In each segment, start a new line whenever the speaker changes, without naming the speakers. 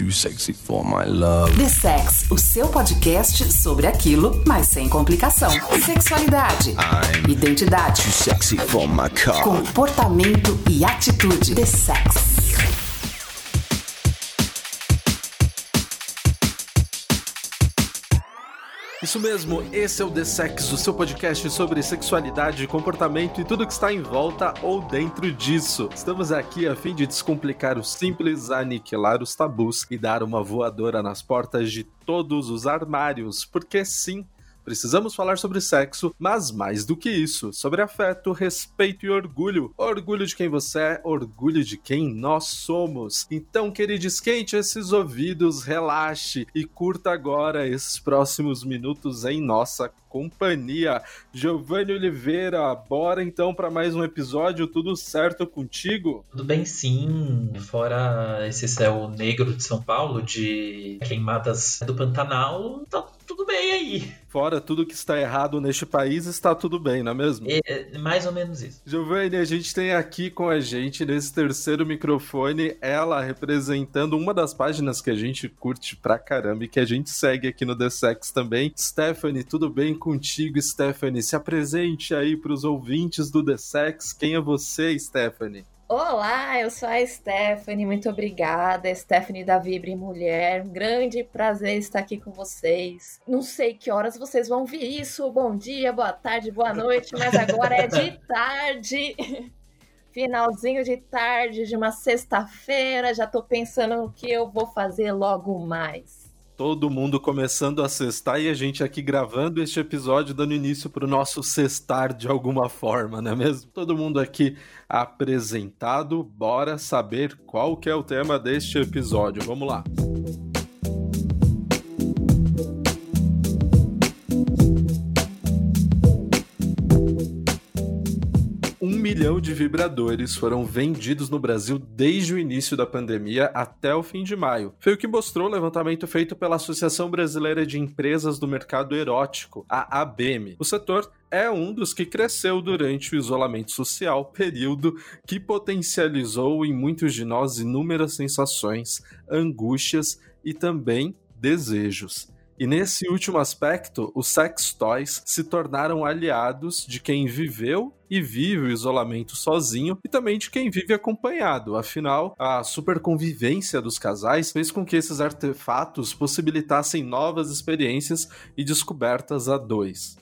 too sexy for my love.
The Sex, o seu podcast sobre aquilo, mas sem complicação. Sexualidade,
I'm
identidade,
too sexy for my car.
comportamento e atitude. The Sex.
Isso mesmo, esse é o The Sex, o seu podcast sobre sexualidade, comportamento e tudo que está em volta ou dentro disso. Estamos aqui a fim de descomplicar o simples, aniquilar os tabus e dar uma voadora nas portas de todos os armários, porque sim, Precisamos falar sobre sexo, mas mais do que isso, sobre afeto, respeito e orgulho. Orgulho de quem você é, orgulho de quem nós somos. Então, querido, esquente esses ouvidos, relaxe e curta agora esses próximos minutos em nossa companhia. Giovanni Oliveira, bora então para mais um episódio, tudo certo contigo?
Tudo bem, sim. Fora esse céu negro de São Paulo, de queimadas do Pantanal, tá tudo bem aí.
Fora tudo que está errado neste país, está tudo bem, não é mesmo?
É, é mais ou menos isso.
Giovanni, a gente tem aqui com a gente, nesse terceiro microfone, ela representando uma das páginas que a gente curte pra caramba e que a gente segue aqui no The Sex também. Stephanie, tudo bem contigo, Stephanie? Se apresente aí pros ouvintes do The Sex. Quem é você, Stephanie?
Olá, eu sou a Stephanie, muito obrigada, Stephanie da Vibre Mulher. Um grande prazer estar aqui com vocês. Não sei que horas vocês vão ver isso. Bom dia, boa tarde, boa noite, mas agora é de tarde. Finalzinho de tarde de uma sexta-feira, já tô pensando no que eu vou fazer logo mais.
Todo mundo começando a sextar e a gente aqui gravando este episódio, dando início para o nosso sextar de alguma forma, não é mesmo? Todo mundo aqui apresentado, bora saber qual que é o tema deste episódio. Vamos lá. Um milhão de vibradores foram vendidos no Brasil desde o início da pandemia até o fim de maio. Foi o que mostrou o levantamento feito pela Associação Brasileira de Empresas do Mercado Erótico, a ABM. O setor é um dos que cresceu durante o isolamento social, período que potencializou em muitos de nós inúmeras sensações, angústias e também desejos. E nesse último aspecto, os sex toys se tornaram aliados de quem viveu e vive o isolamento sozinho e também de quem vive acompanhado. Afinal, a superconvivência dos casais fez com que esses artefatos possibilitassem novas experiências e descobertas a dois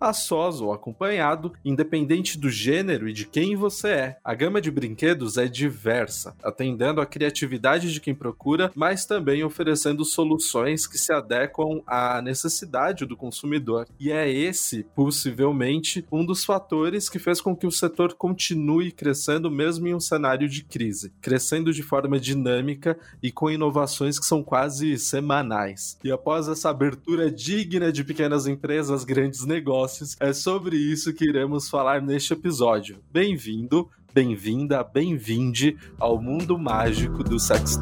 a sós ou acompanhado, independente do gênero e de quem você é. A gama de brinquedos é diversa, atendendo à criatividade de quem procura, mas também oferecendo soluções que se adequam à necessidade do consumidor. E é esse, possivelmente, um dos fatores que fez com que o setor continue crescendo mesmo em um cenário de crise, crescendo de forma dinâmica e com inovações que são quase semanais. E após essa abertura digna de pequenas empresas, grandes negócios, é sobre isso que iremos falar neste episódio. Bem-vindo, bem-vinda, bem-vinde ao mundo mágico dos sex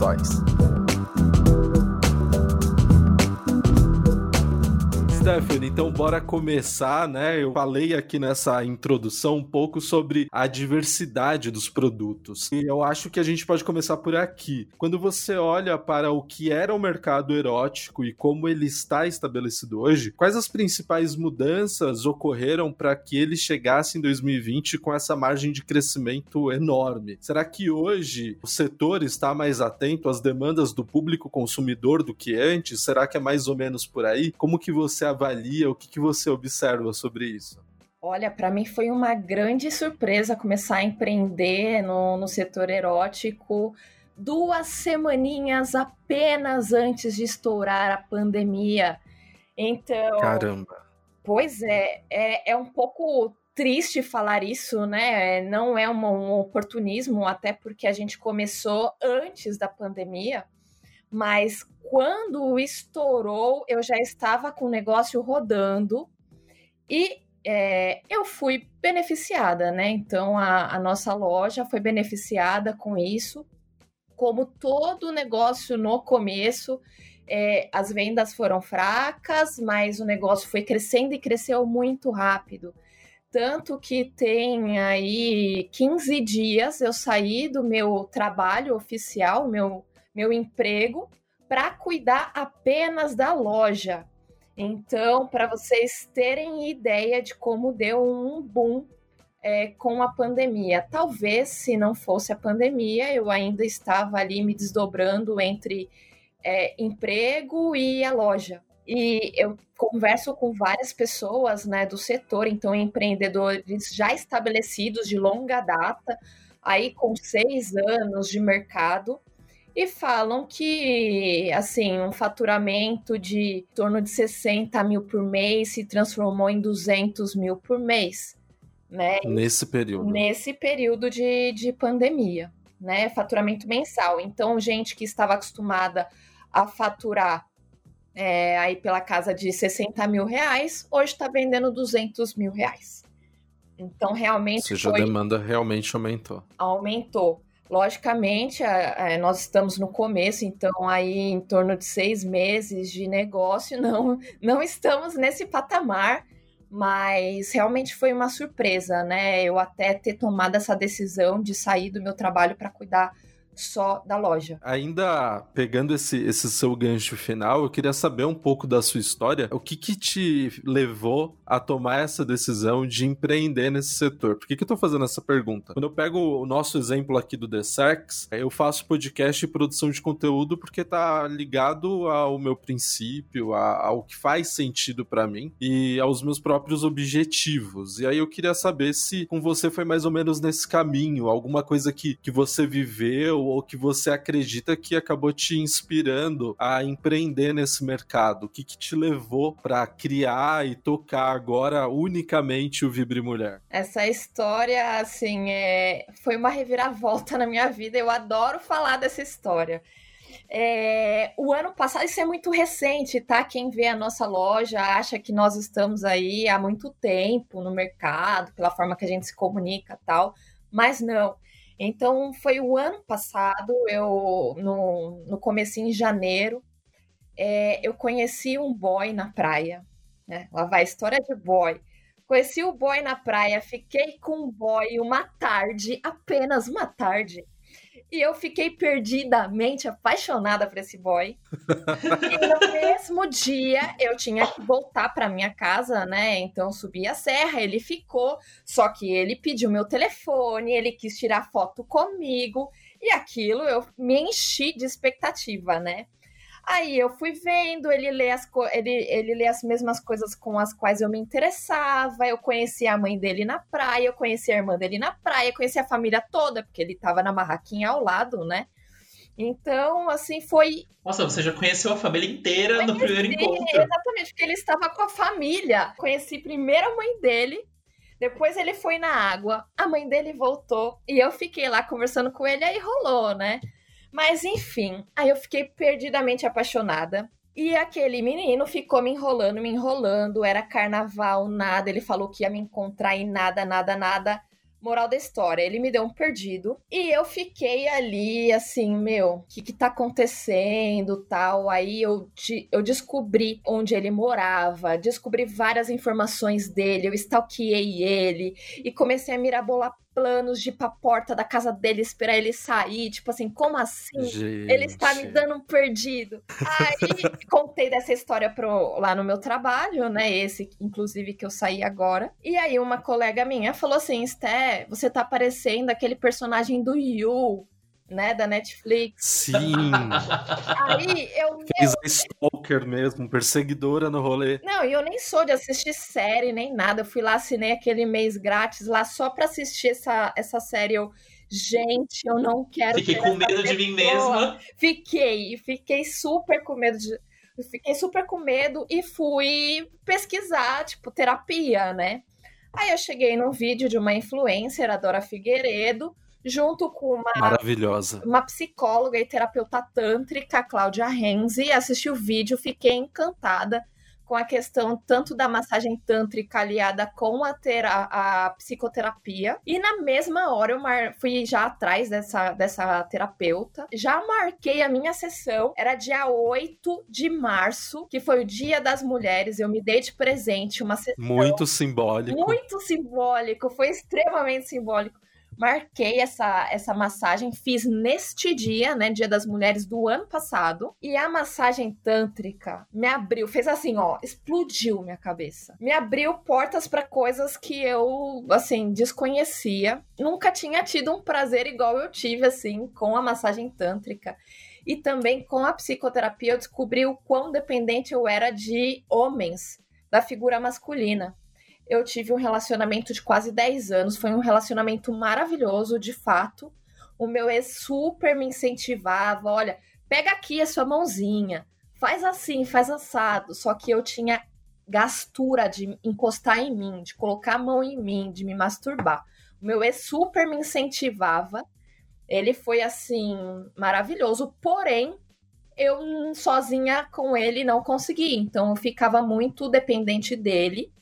Stephanie, então bora começar, né? Eu falei aqui nessa introdução um pouco sobre a diversidade dos produtos. E eu acho que a gente pode começar por aqui. Quando você olha para o que era o mercado erótico e como ele está estabelecido hoje, quais as principais mudanças ocorreram para que ele chegasse em 2020 com essa margem de crescimento enorme? Será que hoje o setor está mais atento às demandas do público consumidor do que antes? Será que é mais ou menos por aí? Como que você avalia, o que, que você observa sobre isso?
Olha, para mim foi uma grande surpresa começar a empreender no, no setor erótico duas semaninhas apenas antes de estourar a pandemia. Então.
Caramba!
Pois é, é, é um pouco triste falar isso, né? Não é um, um oportunismo, até porque a gente começou antes da pandemia, mas quando estourou, eu já estava com o negócio rodando e é, eu fui beneficiada, né? Então a, a, nossa loja foi beneficiada com isso. Como todo negócio no começo, é, as vendas foram fracas, mas o negócio foi crescendo e cresceu muito rápido. Tanto que tem aí 15 dias eu saí do meu trabalho oficial, meu, meu emprego, para cuidar apenas da loja. Então, para vocês terem ideia de como deu um boom é, com a pandemia. Talvez, se não fosse a pandemia, eu ainda estava ali me desdobrando entre é, emprego e a loja. E eu converso com várias pessoas né, do setor, então empreendedores já estabelecidos de longa data, aí com seis anos de mercado, e falam que assim um faturamento de em torno de 60 mil por mês se transformou em 200 mil por mês, né?
Nesse período.
Nesse período de, de pandemia, né? Faturamento mensal. Então, gente que estava acostumada a faturar é, aí pela casa de 60 mil reais, hoje está vendendo 200 mil reais. Então, realmente.
Ou seja, foi... a demanda realmente aumentou.
Aumentou. Logicamente, é, nós estamos no começo, então aí em torno de seis meses de negócio, não, não estamos nesse patamar, mas realmente foi uma surpresa, né? Eu até ter tomado essa decisão de sair do meu trabalho para cuidar só da loja.
Ainda pegando esse, esse seu gancho final, eu queria saber um pouco da sua história. O que, que te levou a tomar essa decisão de empreender nesse setor? Por que, que eu tô fazendo essa pergunta? Quando eu pego o nosso exemplo aqui do The Sex, eu faço podcast e produção de conteúdo porque tá ligado ao meu princípio, ao que faz sentido para mim e aos meus próprios objetivos. E aí eu queria saber se com você foi mais ou menos nesse caminho, alguma coisa que, que você viveu ou que você acredita que acabou te inspirando a empreender nesse mercado? O que, que te levou para criar e tocar agora unicamente o Vibre Mulher?
Essa história, assim, é... foi uma reviravolta na minha vida. Eu adoro falar dessa história. É, o ano passado, isso é muito recente, tá? Quem vê a nossa loja acha que nós estamos aí há muito tempo no mercado, pela forma que a gente se comunica tal, mas não. Então, foi o ano passado, eu no, no começo em janeiro, é, eu conheci um boy na praia. Né? Lá vai a história de boy. Conheci o boy na praia, fiquei com o boy uma tarde, apenas uma tarde. E eu fiquei perdidamente apaixonada por esse boy. e no mesmo dia eu tinha que voltar para minha casa, né? Então subi a serra, ele ficou, só que ele pediu meu telefone, ele quis tirar foto comigo, e aquilo eu me enchi de expectativa, né? Aí eu fui vendo, ele lê, as ele, ele lê as mesmas coisas com as quais eu me interessava. Eu conheci a mãe dele na praia, eu conheci a irmã dele na praia, conheci a família toda, porque ele tava na barraquinha ao lado, né? Então, assim, foi.
Nossa, você já conheceu a família inteira Conheci, no primeiro encontro.
Exatamente, porque ele estava com a família. Conheci primeiro a mãe dele, depois ele foi na água, a mãe dele voltou e eu fiquei lá conversando com ele, aí rolou, né? Mas enfim, aí eu fiquei perdidamente apaixonada. E aquele menino ficou me enrolando, me enrolando. Era carnaval, nada. Ele falou que ia me encontrar e nada, nada, nada. Moral da história, ele me deu um perdido e eu fiquei ali assim, meu, o que que tá acontecendo, tal. Aí eu, eu descobri onde ele morava, descobri várias informações dele, eu stalkeei ele e comecei a mirabolar planos de ir pra porta da casa dele esperar ele sair. Tipo assim, como assim? Gente. Ele está me dando um perdido. Aí contei dessa história pro, lá no meu trabalho, né? Esse, inclusive, que eu saí agora. E aí uma colega minha falou assim: Sté, você tá parecendo aquele personagem do Yu né, da Netflix.
Sim.
Aí eu.
Fez a Stalker mesmo, perseguidora no rolê.
Não, e eu nem sou de assistir série nem nada. Eu fui lá, assinei aquele mês grátis lá só pra assistir essa, essa série. Eu. Gente, eu não quero.
Fiquei com medo de mim mesma.
Fiquei, fiquei super com medo de. Fiquei super com medo e fui pesquisar, tipo, terapia, né? Aí eu cheguei num vídeo de uma influencer, a Dora Figueiredo, junto com uma
maravilhosa,
uma psicóloga e terapeuta tântrica, Cláudia Renzi, assisti o vídeo, fiquei encantada com a questão tanto da massagem tântrica aliada com a, tera a psicoterapia. E na mesma hora eu fui já atrás dessa, dessa terapeuta, já marquei a minha sessão, era dia 8 de março, que foi o Dia das Mulheres, eu me dei de presente uma sessão.
Muito simbólico.
Muito simbólico, foi extremamente simbólico marquei essa, essa massagem, fiz neste dia, né, Dia das Mulheres do ano passado, e a massagem tântrica me abriu, fez assim, ó, explodiu minha cabeça. Me abriu portas para coisas que eu, assim, desconhecia. Nunca tinha tido um prazer igual eu tive, assim, com a massagem tântrica. E também com a psicoterapia eu descobri o quão dependente eu era de homens, da figura masculina eu tive um relacionamento de quase 10 anos. Foi um relacionamento maravilhoso, de fato. O meu ex super me incentivava: olha, pega aqui a sua mãozinha, faz assim, faz assado. Só que eu tinha gastura de encostar em mim, de colocar a mão em mim, de me masturbar. O meu ex super me incentivava. Ele foi assim maravilhoso, porém eu sozinha com ele não consegui, então eu ficava muito dependente dele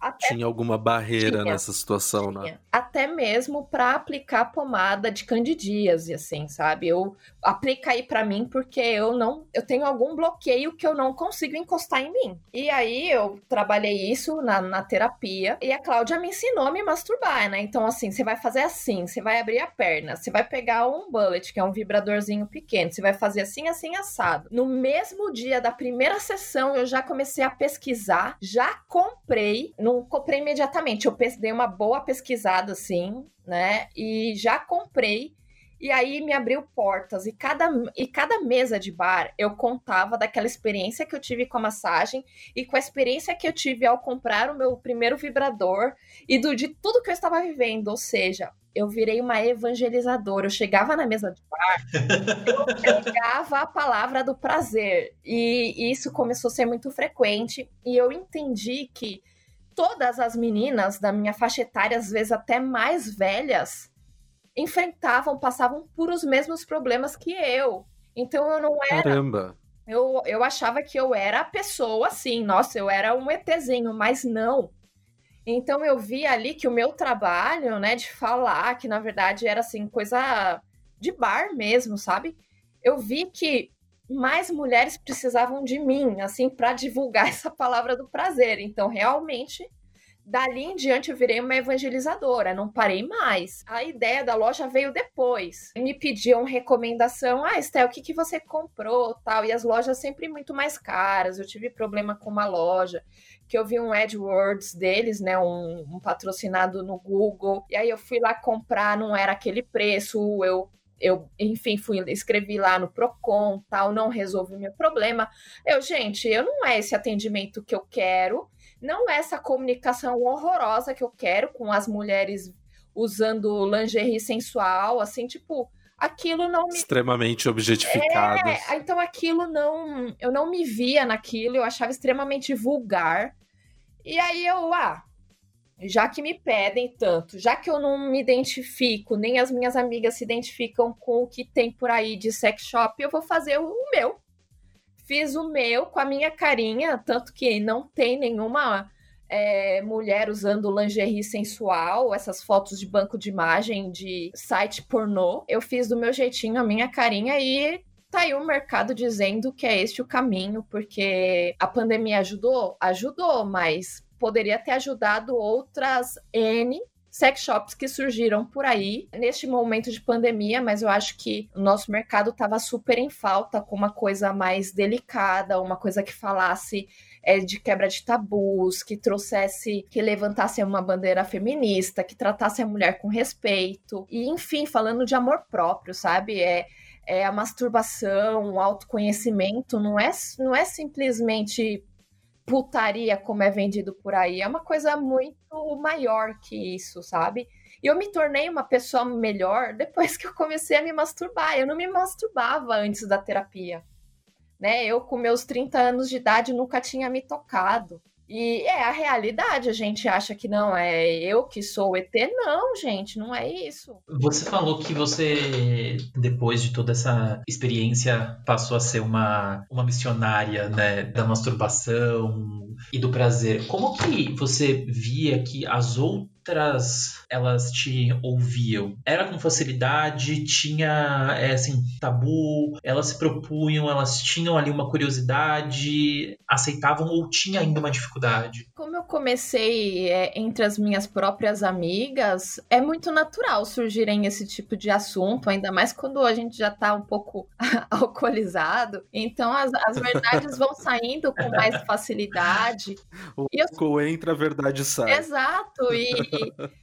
até tinha alguma barreira tinha, nessa situação, né? tinha. né?
Até mesmo para aplicar pomada de candidíase, assim, sabe? Eu aplica aí para mim porque eu não, eu tenho algum bloqueio que eu não consigo encostar em mim. E aí eu trabalhei isso na, na terapia e a Cláudia me ensinou a me masturbar, né? Então assim, você vai fazer assim, você vai abrir a perna, você vai pegar um bullet, que é um vibradorzinho pequeno, você vai fazer assim, assim assado. No mesmo dia da primeira sessão eu já comecei a pesquisar, já comprei não comprei imediatamente. Eu dei uma boa pesquisada, assim, né? E já comprei. E aí me abriu portas. E cada, e cada mesa de bar eu contava daquela experiência que eu tive com a massagem e com a experiência que eu tive ao comprar o meu primeiro vibrador e do, de tudo que eu estava vivendo. Ou seja, eu virei uma evangelizadora. Eu chegava na mesa de bar, eu pegava a palavra do prazer. E isso começou a ser muito frequente. E eu entendi que todas as meninas da minha faixa etária, às vezes até mais velhas, enfrentavam, passavam por os mesmos problemas que eu. Então eu não era.
Caramba!
Eu, eu achava que eu era a pessoa assim, nossa, eu era um ETzinho, mas não. Então eu vi ali que o meu trabalho, né, de falar, que na verdade era assim, coisa de bar mesmo, sabe? Eu vi que mais mulheres precisavam de mim, assim, para divulgar essa palavra do prazer. Então, realmente, dali em diante eu virei uma evangelizadora, não parei mais. A ideia da loja veio depois. Me pediam recomendação, ah, Estel, o que, que você comprou, tal, e as lojas sempre muito mais caras. Eu tive problema com uma loja que eu vi um AdWords deles, né, um, um patrocinado no Google, e aí eu fui lá comprar, não era aquele preço, eu eu, enfim, fui escrevi lá no Procon, tal, não resolve o meu problema. Eu, gente, eu não é esse atendimento que eu quero, não é essa comunicação horrorosa que eu quero com as mulheres usando lingerie sensual, assim, tipo, aquilo não me
extremamente objetificado.
É, então aquilo não, eu não me via naquilo, eu achava extremamente vulgar. E aí eu, ah, já que me pedem tanto, já que eu não me identifico, nem as minhas amigas se identificam com o que tem por aí de sex shop, eu vou fazer o meu. Fiz o meu com a minha carinha, tanto que não tem nenhuma é, mulher usando lingerie sensual, essas fotos de banco de imagem de site pornô. Eu fiz do meu jeitinho, a minha carinha e tá aí o mercado dizendo que é este o caminho, porque a pandemia ajudou? Ajudou, mas poderia ter ajudado outras N sex shops que surgiram por aí neste momento de pandemia, mas eu acho que o nosso mercado estava super em falta com uma coisa mais delicada, uma coisa que falasse é, de quebra de tabus, que trouxesse, que levantasse uma bandeira feminista, que tratasse a mulher com respeito, e enfim, falando de amor próprio, sabe? É, é a masturbação, o autoconhecimento, não é, não é simplesmente putaria como é vendido por aí. É uma coisa muito maior que isso, sabe? E eu me tornei uma pessoa melhor depois que eu comecei a me masturbar. Eu não me masturbava antes da terapia. Né? Eu, com meus 30 anos de idade, nunca tinha me tocado. E é a realidade, a gente acha que não é eu que sou o ET. Não, gente, não é isso.
Você falou que você, depois de toda essa experiência, passou a ser uma, uma missionária né, da masturbação e do prazer. Como que você via que as outras outras elas te ouviam? Era com facilidade? Tinha, é, assim, tabu? Elas se propunham? Elas tinham ali uma curiosidade? Aceitavam ou tinha ainda uma dificuldade?
Como eu comecei é, entre as minhas próprias amigas, é muito natural surgirem esse tipo de assunto, ainda mais quando a gente já tá um pouco alcoolizado. Então as, as verdades vão saindo com mais facilidade.
O eu... entra, a verdade sai.
Exato. E,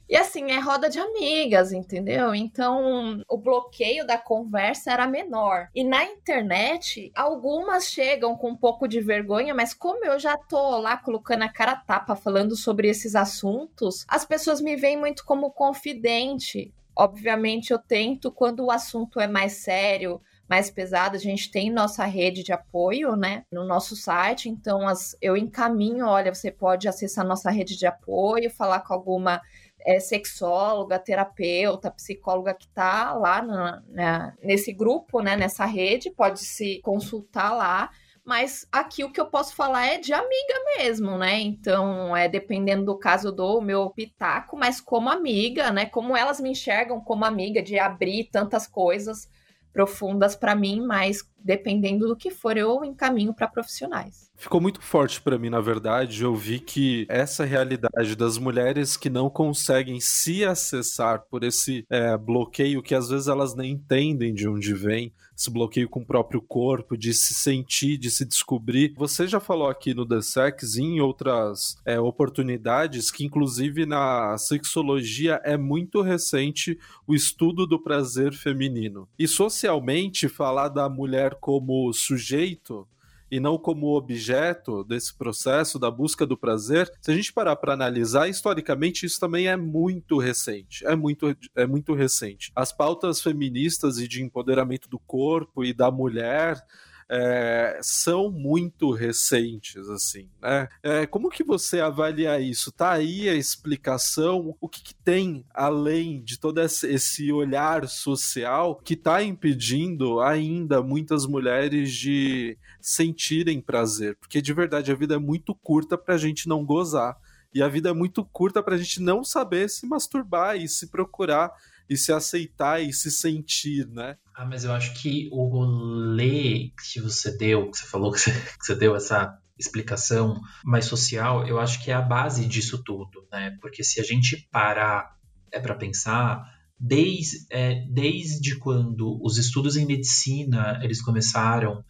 e assim, é roda de amigas, entendeu? Então o bloqueio da conversa era menor. E na internet, algumas chegam com um pouco de vergonha, mas como eu já tô lá colocando a cara tapa falando sobre esses assuntos, as pessoas me veem muito como confidente. Obviamente, eu tento, quando o assunto é mais sério, mais pesado, a gente tem nossa rede de apoio, né, no nosso site. Então, as, eu encaminho, olha, você pode acessar nossa rede de apoio, falar com alguma é, sexóloga, terapeuta, psicóloga que está lá na, na, nesse grupo, né, nessa rede, pode se consultar lá mas aqui o que eu posso falar é de amiga mesmo, né? Então, é dependendo do caso do meu pitaco, mas como amiga, né? Como elas me enxergam como amiga, de abrir tantas coisas profundas para mim, mas dependendo do que for, eu encaminho para profissionais.
Ficou muito forte para mim, na verdade. Eu vi que essa realidade das mulheres que não conseguem se acessar por esse é, bloqueio, que às vezes elas nem entendem de onde vem, esse bloqueio com o próprio corpo, de se sentir, de se descobrir. Você já falou aqui no The Sex, em outras é, oportunidades, que inclusive na sexologia é muito recente o estudo do prazer feminino. E socialmente, falar da mulher como sujeito e não como objeto desse processo da busca do prazer, se a gente parar para analisar, historicamente isso também é muito recente. É muito, é muito recente. As pautas feministas e de empoderamento do corpo e da mulher é, são muito recentes, assim, né? É, como que você avalia isso? Tá aí a explicação? O que, que tem além de todo esse olhar social que está impedindo ainda muitas mulheres de sentirem prazer? Porque de verdade a vida é muito curta para a gente não gozar. E a vida é muito curta para a gente não saber se masturbar e se procurar e se aceitar e se sentir, né?
Ah, mas eu acho que o rolê que você deu, que você falou que você, que você deu essa explicação mais social, eu acho que é a base disso tudo, né? Porque se a gente parar é para pensar, desde, é, desde quando os estudos em medicina eles começaram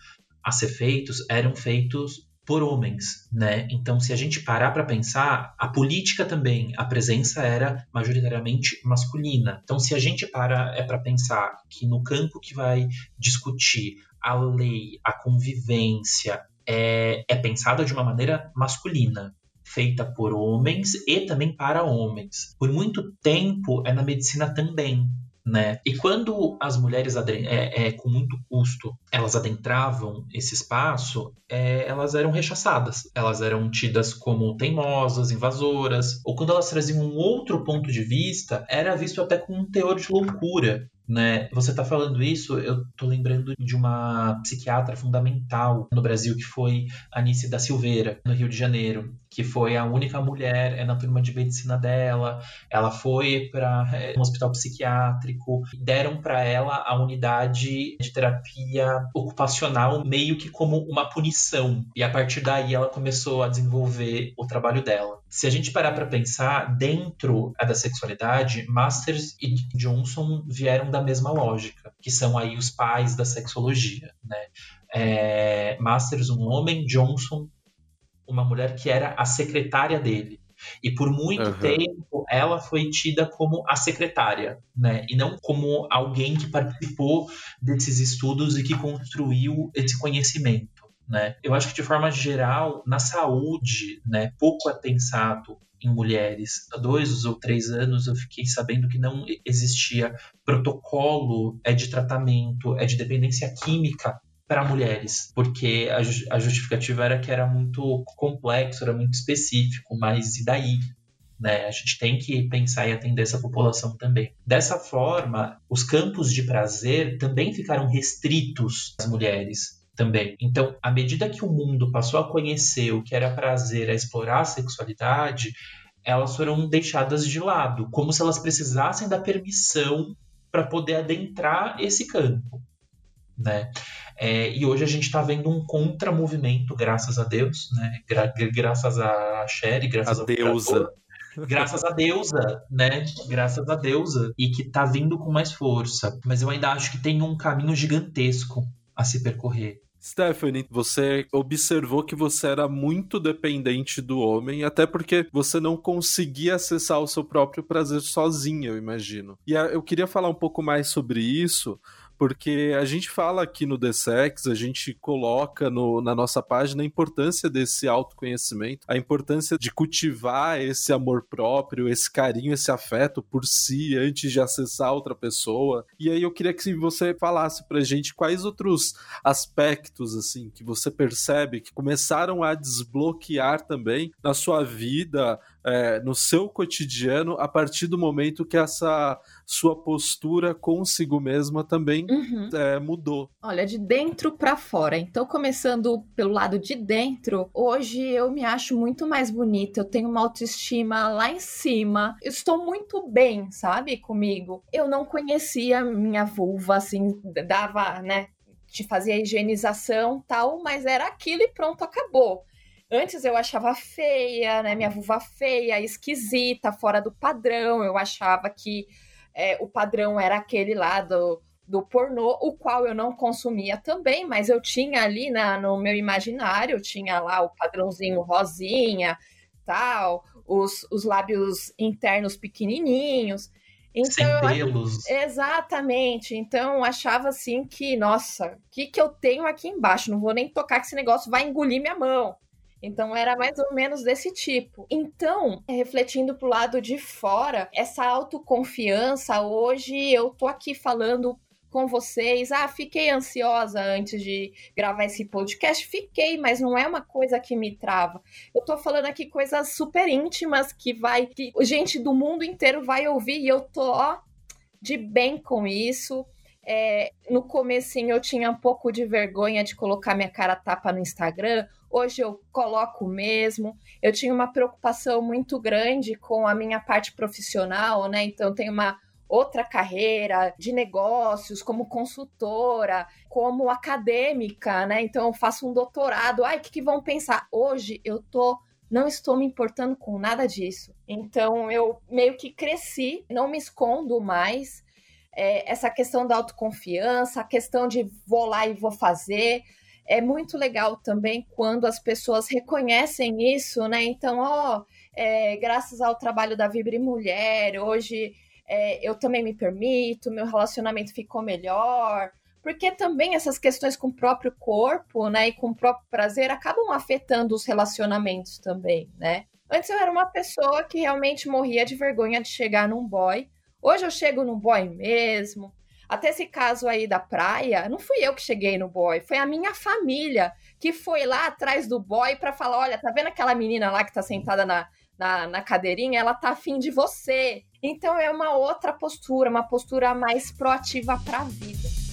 a ser feitos, eram feitos por homens, né? Então, se a gente parar para pensar, a política também, a presença era majoritariamente masculina. Então, se a gente para é para pensar que no campo que vai discutir a lei, a convivência, é, é pensada de uma maneira masculina, feita por homens e também para homens. Por muito tempo é na medicina também né? E quando as mulheres é, é, com muito custo elas adentravam esse espaço, é, elas eram rechaçadas, elas eram tidas como teimosas, invasoras, ou quando elas traziam um outro ponto de vista, era visto até com um teor de loucura, né? Você está falando isso, eu estou lembrando de uma psiquiatra fundamental no Brasil que foi Anice da Silveira, no Rio de Janeiro, que foi a única mulher é na turma de medicina dela. Ela foi para é, um hospital psiquiátrico, deram para ela a unidade de terapia ocupacional meio que como uma punição. E a partir daí ela começou a desenvolver o trabalho dela. Se a gente parar para pensar, dentro da sexualidade, Masters e Johnson vieram da mesma lógica, que são aí os pais da sexologia, né? É, Masters, um homem, Johnson, uma mulher que era a secretária dele. E por muito uhum. tempo ela foi tida como a secretária, né? E não como alguém que participou desses estudos e que construiu esse conhecimento. Né? Eu acho que de forma geral, na saúde, né, pouco é pensado em mulheres. Há dois ou três anos eu fiquei sabendo que não existia protocolo é de tratamento, é de dependência química para mulheres, porque a, a justificativa era que era muito complexo, era muito específico, mas e daí? Né? A gente tem que pensar e atender essa população também. Dessa forma, os campos de prazer também ficaram restritos às mulheres também. Então, à medida que o mundo passou a conhecer o que era prazer, a explorar a sexualidade, elas foram deixadas de lado, como se elas precisassem da permissão para poder adentrar esse campo, né? É, e hoje a gente está vendo um contramovimento, graças a Deus, né? Gra graças a Sherry, graças
a
ao
deusa.
Graças a deusa, né? Graças a deusa. E que tá vindo com mais força. Mas eu ainda acho que tem um caminho gigantesco a se percorrer.
Stephanie, você observou que você era muito dependente do homem, até porque você não conseguia acessar o seu próprio prazer sozinha, eu imagino. E eu queria falar um pouco mais sobre isso, porque a gente fala aqui no The a gente coloca no, na nossa página a importância desse autoconhecimento, a importância de cultivar esse amor próprio, esse carinho, esse afeto por si antes de acessar outra pessoa. E aí eu queria que você falasse pra gente quais outros aspectos assim que você percebe que começaram a desbloquear também na sua vida, é, no seu cotidiano a partir do momento que essa sua postura consigo mesma também uhum. é, mudou.
Olha, de dentro para fora. Então, começando pelo lado de dentro, hoje eu me acho muito mais bonita. Eu tenho uma autoestima lá em cima. Eu estou muito bem, sabe, comigo. Eu não conhecia minha vulva, assim, dava, né? De fazer a higienização tal, mas era aquilo e pronto, acabou. Antes eu achava feia, né? Minha vulva feia, esquisita, fora do padrão. Eu achava que é, o padrão era aquele lá do, do pornô, o qual eu não consumia também, mas eu tinha ali na, no meu imaginário, tinha lá o padrãozinho rosinha, tal, os, os lábios internos pequenininhos.
Então, Sem pelos.
Exatamente. Então, eu achava assim que, nossa, o que, que eu tenho aqui embaixo? Não vou nem tocar que esse negócio vai engolir minha mão. Então era mais ou menos desse tipo. Então, refletindo pro lado de fora, essa autoconfiança, hoje eu tô aqui falando com vocês. Ah, fiquei ansiosa antes de gravar esse podcast. Fiquei, mas não é uma coisa que me trava. Eu tô falando aqui coisas super íntimas que vai que gente do mundo inteiro vai ouvir e eu tô ó, de bem com isso. É, no comecinho eu tinha um pouco de vergonha de colocar minha cara tapa no Instagram. Hoje eu coloco mesmo. Eu tinha uma preocupação muito grande com a minha parte profissional, né? Então tenho uma outra carreira de negócios, como consultora, como acadêmica, né? Então eu faço um doutorado. Ai, o que, que vão pensar? Hoje eu tô não estou me importando com nada disso. Então eu meio que cresci, não me escondo mais é, essa questão da autoconfiança, a questão de vou lá e vou fazer. É muito legal também quando as pessoas reconhecem isso, né? Então, ó, é, graças ao trabalho da Vibre Mulher, hoje é, eu também me permito, meu relacionamento ficou melhor. Porque também essas questões com o próprio corpo, né, e com o próprio prazer acabam afetando os relacionamentos também, né? Antes eu era uma pessoa que realmente morria de vergonha de chegar num boy Hoje eu chego no boy mesmo. Até esse caso aí da praia, não fui eu que cheguei no boy, foi a minha família que foi lá atrás do boy para falar: olha, tá vendo aquela menina lá que tá sentada na, na, na, cadeirinha? Ela tá afim de você. Então é uma outra postura, uma postura mais proativa para a vida.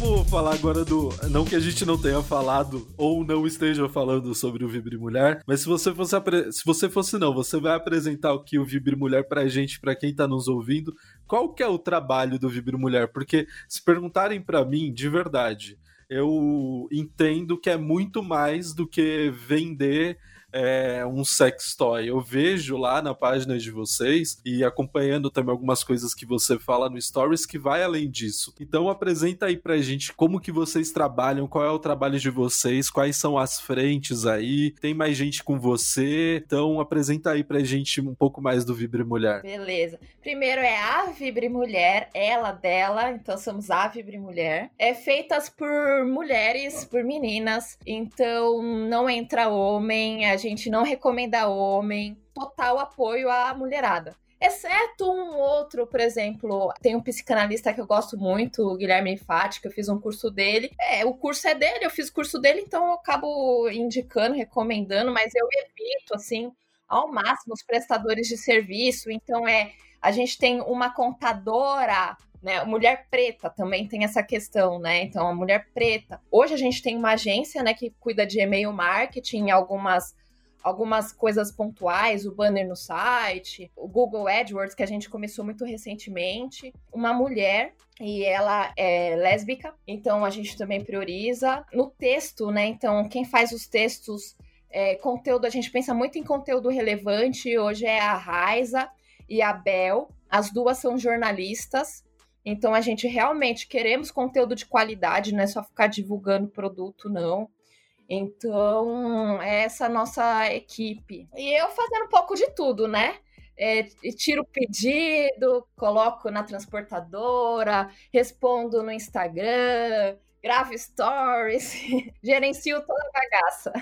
Vamos falar agora do. Não que a gente não tenha falado ou não esteja falando sobre o Vibre Mulher, mas se você fosse. Apre... Se você fosse não, você vai apresentar o que o Vibre Mulher pra gente, pra quem tá nos ouvindo. Qual que é o trabalho do Vibre Mulher? Porque se perguntarem para mim, de verdade, eu entendo que é muito mais do que vender é, um sex toy. Eu vejo lá na página de vocês e acompanhando também algumas coisas que você fala no Stories que vai além disso. Então apresenta aí pra gente como que vocês trabalham, qual é o trabalho de vocês, quais são as frentes aí, tem mais gente com você, então apresenta aí pra gente um pouco mais do Vibre Mulher.
Beleza. Primeiro é a Vibre Mulher, ela dela, então somos a Vibre Mulher. É feitas por mulheres, por meninas, então não entra homem, a gente não recomenda homem, total apoio à mulherada. Exceto um outro, por exemplo, tem um psicanalista que eu gosto muito, o Guilherme Fati, que eu fiz um curso dele. É, o curso é dele, eu fiz o curso dele, então eu acabo indicando, recomendando, mas eu evito, assim, ao máximo os prestadores de serviço. Então, é, a gente tem uma contadora né? Mulher preta também tem essa questão, né? Então, a mulher preta. Hoje a gente tem uma agência, né, que cuida de e-mail marketing, algumas algumas coisas pontuais, o banner no site, o Google AdWords que a gente começou muito recentemente, uma mulher e ela é lésbica, então a gente também prioriza no texto, né? Então quem faz os textos é, conteúdo, a gente pensa muito em conteúdo relevante. Hoje é a Raiza e a Bel, as duas são jornalistas. Então a gente realmente queremos conteúdo de qualidade, não é só ficar divulgando produto, não. Então, é essa nossa equipe. E eu fazendo um pouco de tudo, né? É, tiro pedido, coloco na transportadora, respondo no Instagram, gravo stories, gerencio toda a bagaça.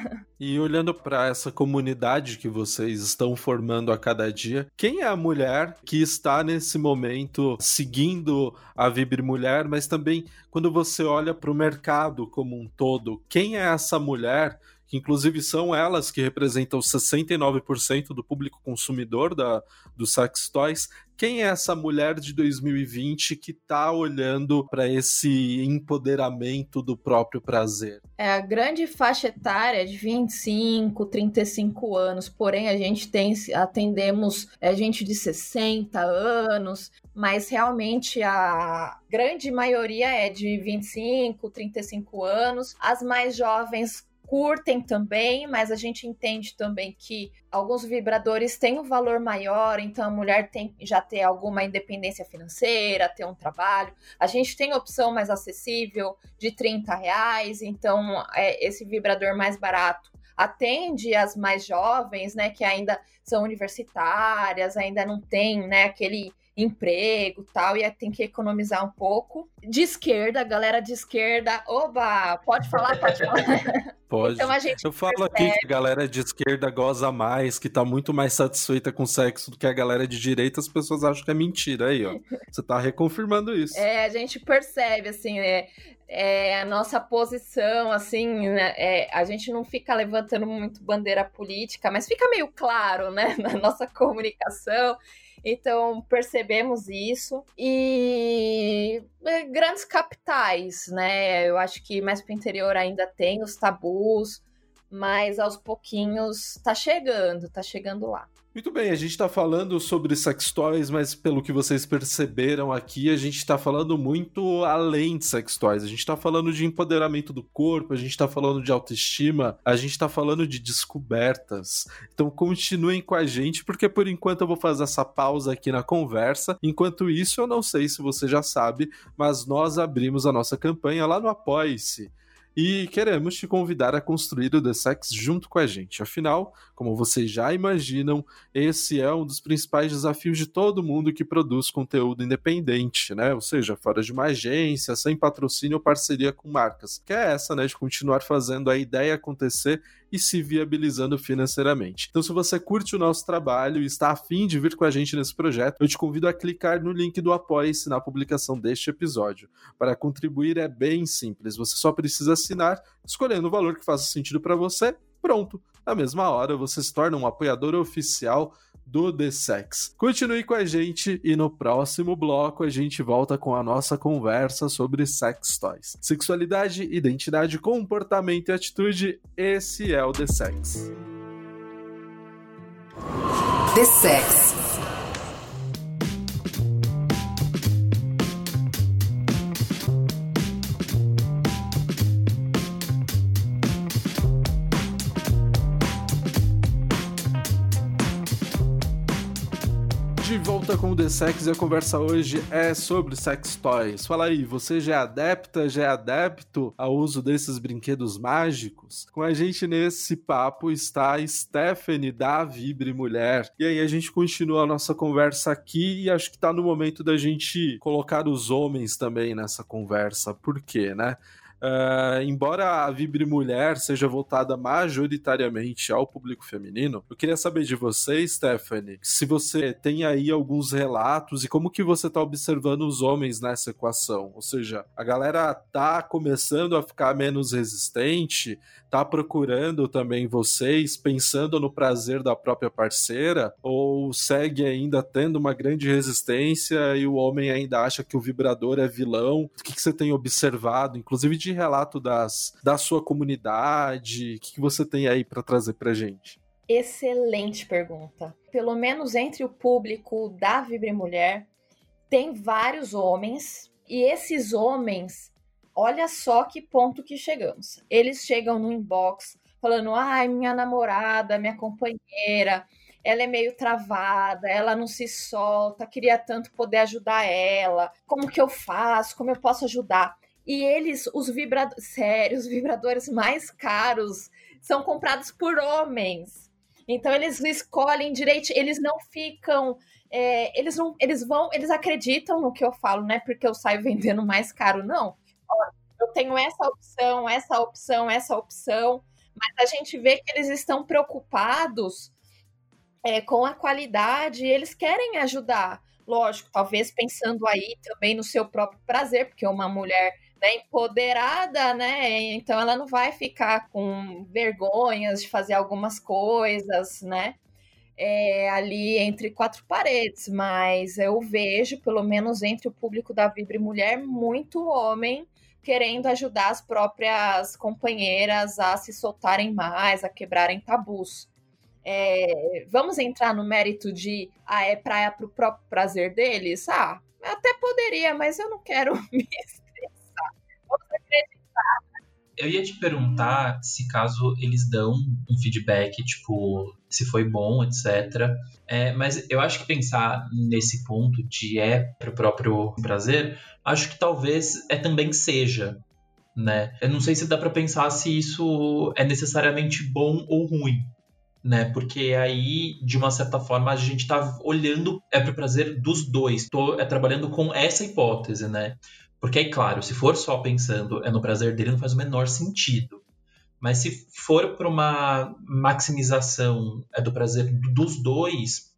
E olhando para essa comunidade que vocês estão formando a cada dia, quem é a mulher que está nesse momento seguindo a Vibre Mulher, mas também quando você olha para o mercado como um todo, quem é essa mulher que inclusive são elas que representam 69% do público consumidor da, do Sex Toys. Quem é essa mulher de 2020 que está olhando para esse empoderamento do próprio prazer?
É a grande faixa etária de 25, 35 anos, porém a gente tem atendemos é, gente de 60 anos, mas realmente a grande maioria é de 25, 35 anos. As mais jovens curtem também, mas a gente entende também que alguns vibradores têm um valor maior, então a mulher tem já ter alguma independência financeira, ter um trabalho. A gente tem opção mais acessível de 30 reais, então é, esse vibrador mais barato atende as mais jovens, né, que ainda são universitárias, ainda não tem, né, aquele emprego tal, e tem que economizar um pouco. De esquerda, galera de esquerda, oba, pode falar, pode falar.
Pode. Então a gente Eu falo percebe... aqui que a galera de esquerda goza mais, que tá muito mais satisfeita com sexo do que a galera de direita, as pessoas acham que é mentira aí, ó. Você tá reconfirmando isso.
É, a gente percebe, assim, é, é, a nossa posição, assim, né, é, a gente não fica levantando muito bandeira política, mas fica meio claro, né, na nossa comunicação. Então, percebemos isso. E é, grandes capitais, né? Eu acho que mais para o interior ainda tem os tabus, mas aos pouquinhos tá chegando, tá chegando lá.
Muito bem, a gente está falando sobre sex toys, mas pelo que vocês perceberam aqui, a gente está falando muito além de sex toys. A gente está falando de empoderamento do corpo, a gente está falando de autoestima, a gente está falando de descobertas. Então continuem com a gente, porque por enquanto eu vou fazer essa pausa aqui na conversa. Enquanto isso, eu não sei se você já sabe, mas nós abrimos a nossa campanha lá no Apoie-se e queremos te convidar a construir o The Sex junto com a gente. Afinal, como vocês já imaginam, esse é um dos principais desafios de todo mundo que produz conteúdo independente, né? Ou seja, fora de uma agência, sem patrocínio ou parceria com marcas. Que é essa, né, de continuar fazendo a ideia acontecer e se viabilizando financeiramente. Então, se você curte o nosso trabalho e está afim de vir com a gente nesse projeto, eu te convido a clicar no link do Apoie-se na publicação deste episódio. Para contribuir é bem simples, você só precisa assinar, escolhendo o valor que faça sentido para você, pronto. Na mesma hora, você se torna um apoiador oficial do The Sex. Continue com a gente e no próximo bloco a gente volta com a nossa conversa sobre sex toys. Sexualidade, identidade, comportamento e atitude, esse é o The Sex.
The Sex.
Volta com o The Sex e a conversa hoje é sobre sex toys. Fala aí, você já é adepta, já é adepto ao uso desses brinquedos mágicos? Com a gente nesse papo está a Stephanie da Vibre Mulher. E aí a gente continua a nossa conversa aqui e acho que tá no momento da gente colocar os homens também nessa conversa. Por quê, né? Uh, embora a Vibre Mulher seja voltada majoritariamente ao público feminino, eu queria saber de você, Stephanie, se você tem aí alguns relatos e como que você tá observando os homens nessa equação. Ou seja, a galera tá começando a ficar menos resistente, tá procurando também vocês, pensando no prazer da própria parceira, ou segue ainda tendo uma grande resistência e o homem ainda acha que o vibrador é vilão? O que, que você tem observado, inclusive de relato das, da sua comunidade? O que, que você tem aí para trazer pra gente?
Excelente pergunta. Pelo menos entre o público da Vibre Mulher, tem vários homens, e esses homens olha só que ponto que chegamos. Eles chegam no inbox falando: ai, minha namorada, minha companheira, ela é meio travada, ela não se solta, queria tanto poder ajudar ela. Como que eu faço? Como eu posso ajudar? E eles, os vibradores, sério, os vibradores mais caros são comprados por homens. Então eles escolhem direito, eles não ficam é, eles não, eles vão, eles acreditam no que eu falo, né? Porque eu saio vendendo mais caro, não eu tenho essa opção, essa opção, essa opção, mas a gente vê que eles estão preocupados é, com a qualidade eles querem ajudar. Lógico, talvez pensando aí também no seu próprio prazer, porque uma mulher né, empoderada, né? Então ela não vai ficar com vergonhas de fazer algumas coisas, né? É, ali entre quatro paredes, mas eu vejo, pelo menos entre o público da Vibre Mulher, muito homem querendo ajudar as próprias companheiras a se soltarem mais, a quebrarem tabus. É, vamos entrar no mérito de ah, é praia o próprio prazer deles? Ah, até poderia, mas eu não quero me.
Eu ia te perguntar se caso eles dão um feedback, tipo, se foi bom, etc. É, mas eu acho que pensar nesse ponto de é para o próprio prazer, acho que talvez é também seja, né? Eu não sei se dá para pensar se isso é necessariamente bom ou ruim, né? Porque aí, de uma certa forma, a gente está olhando é para o prazer dos dois. Estou é, trabalhando com essa hipótese, né? Porque é claro, se for só pensando é no prazer dele, não faz o menor sentido. Mas se for para uma maximização é do prazer dos dois,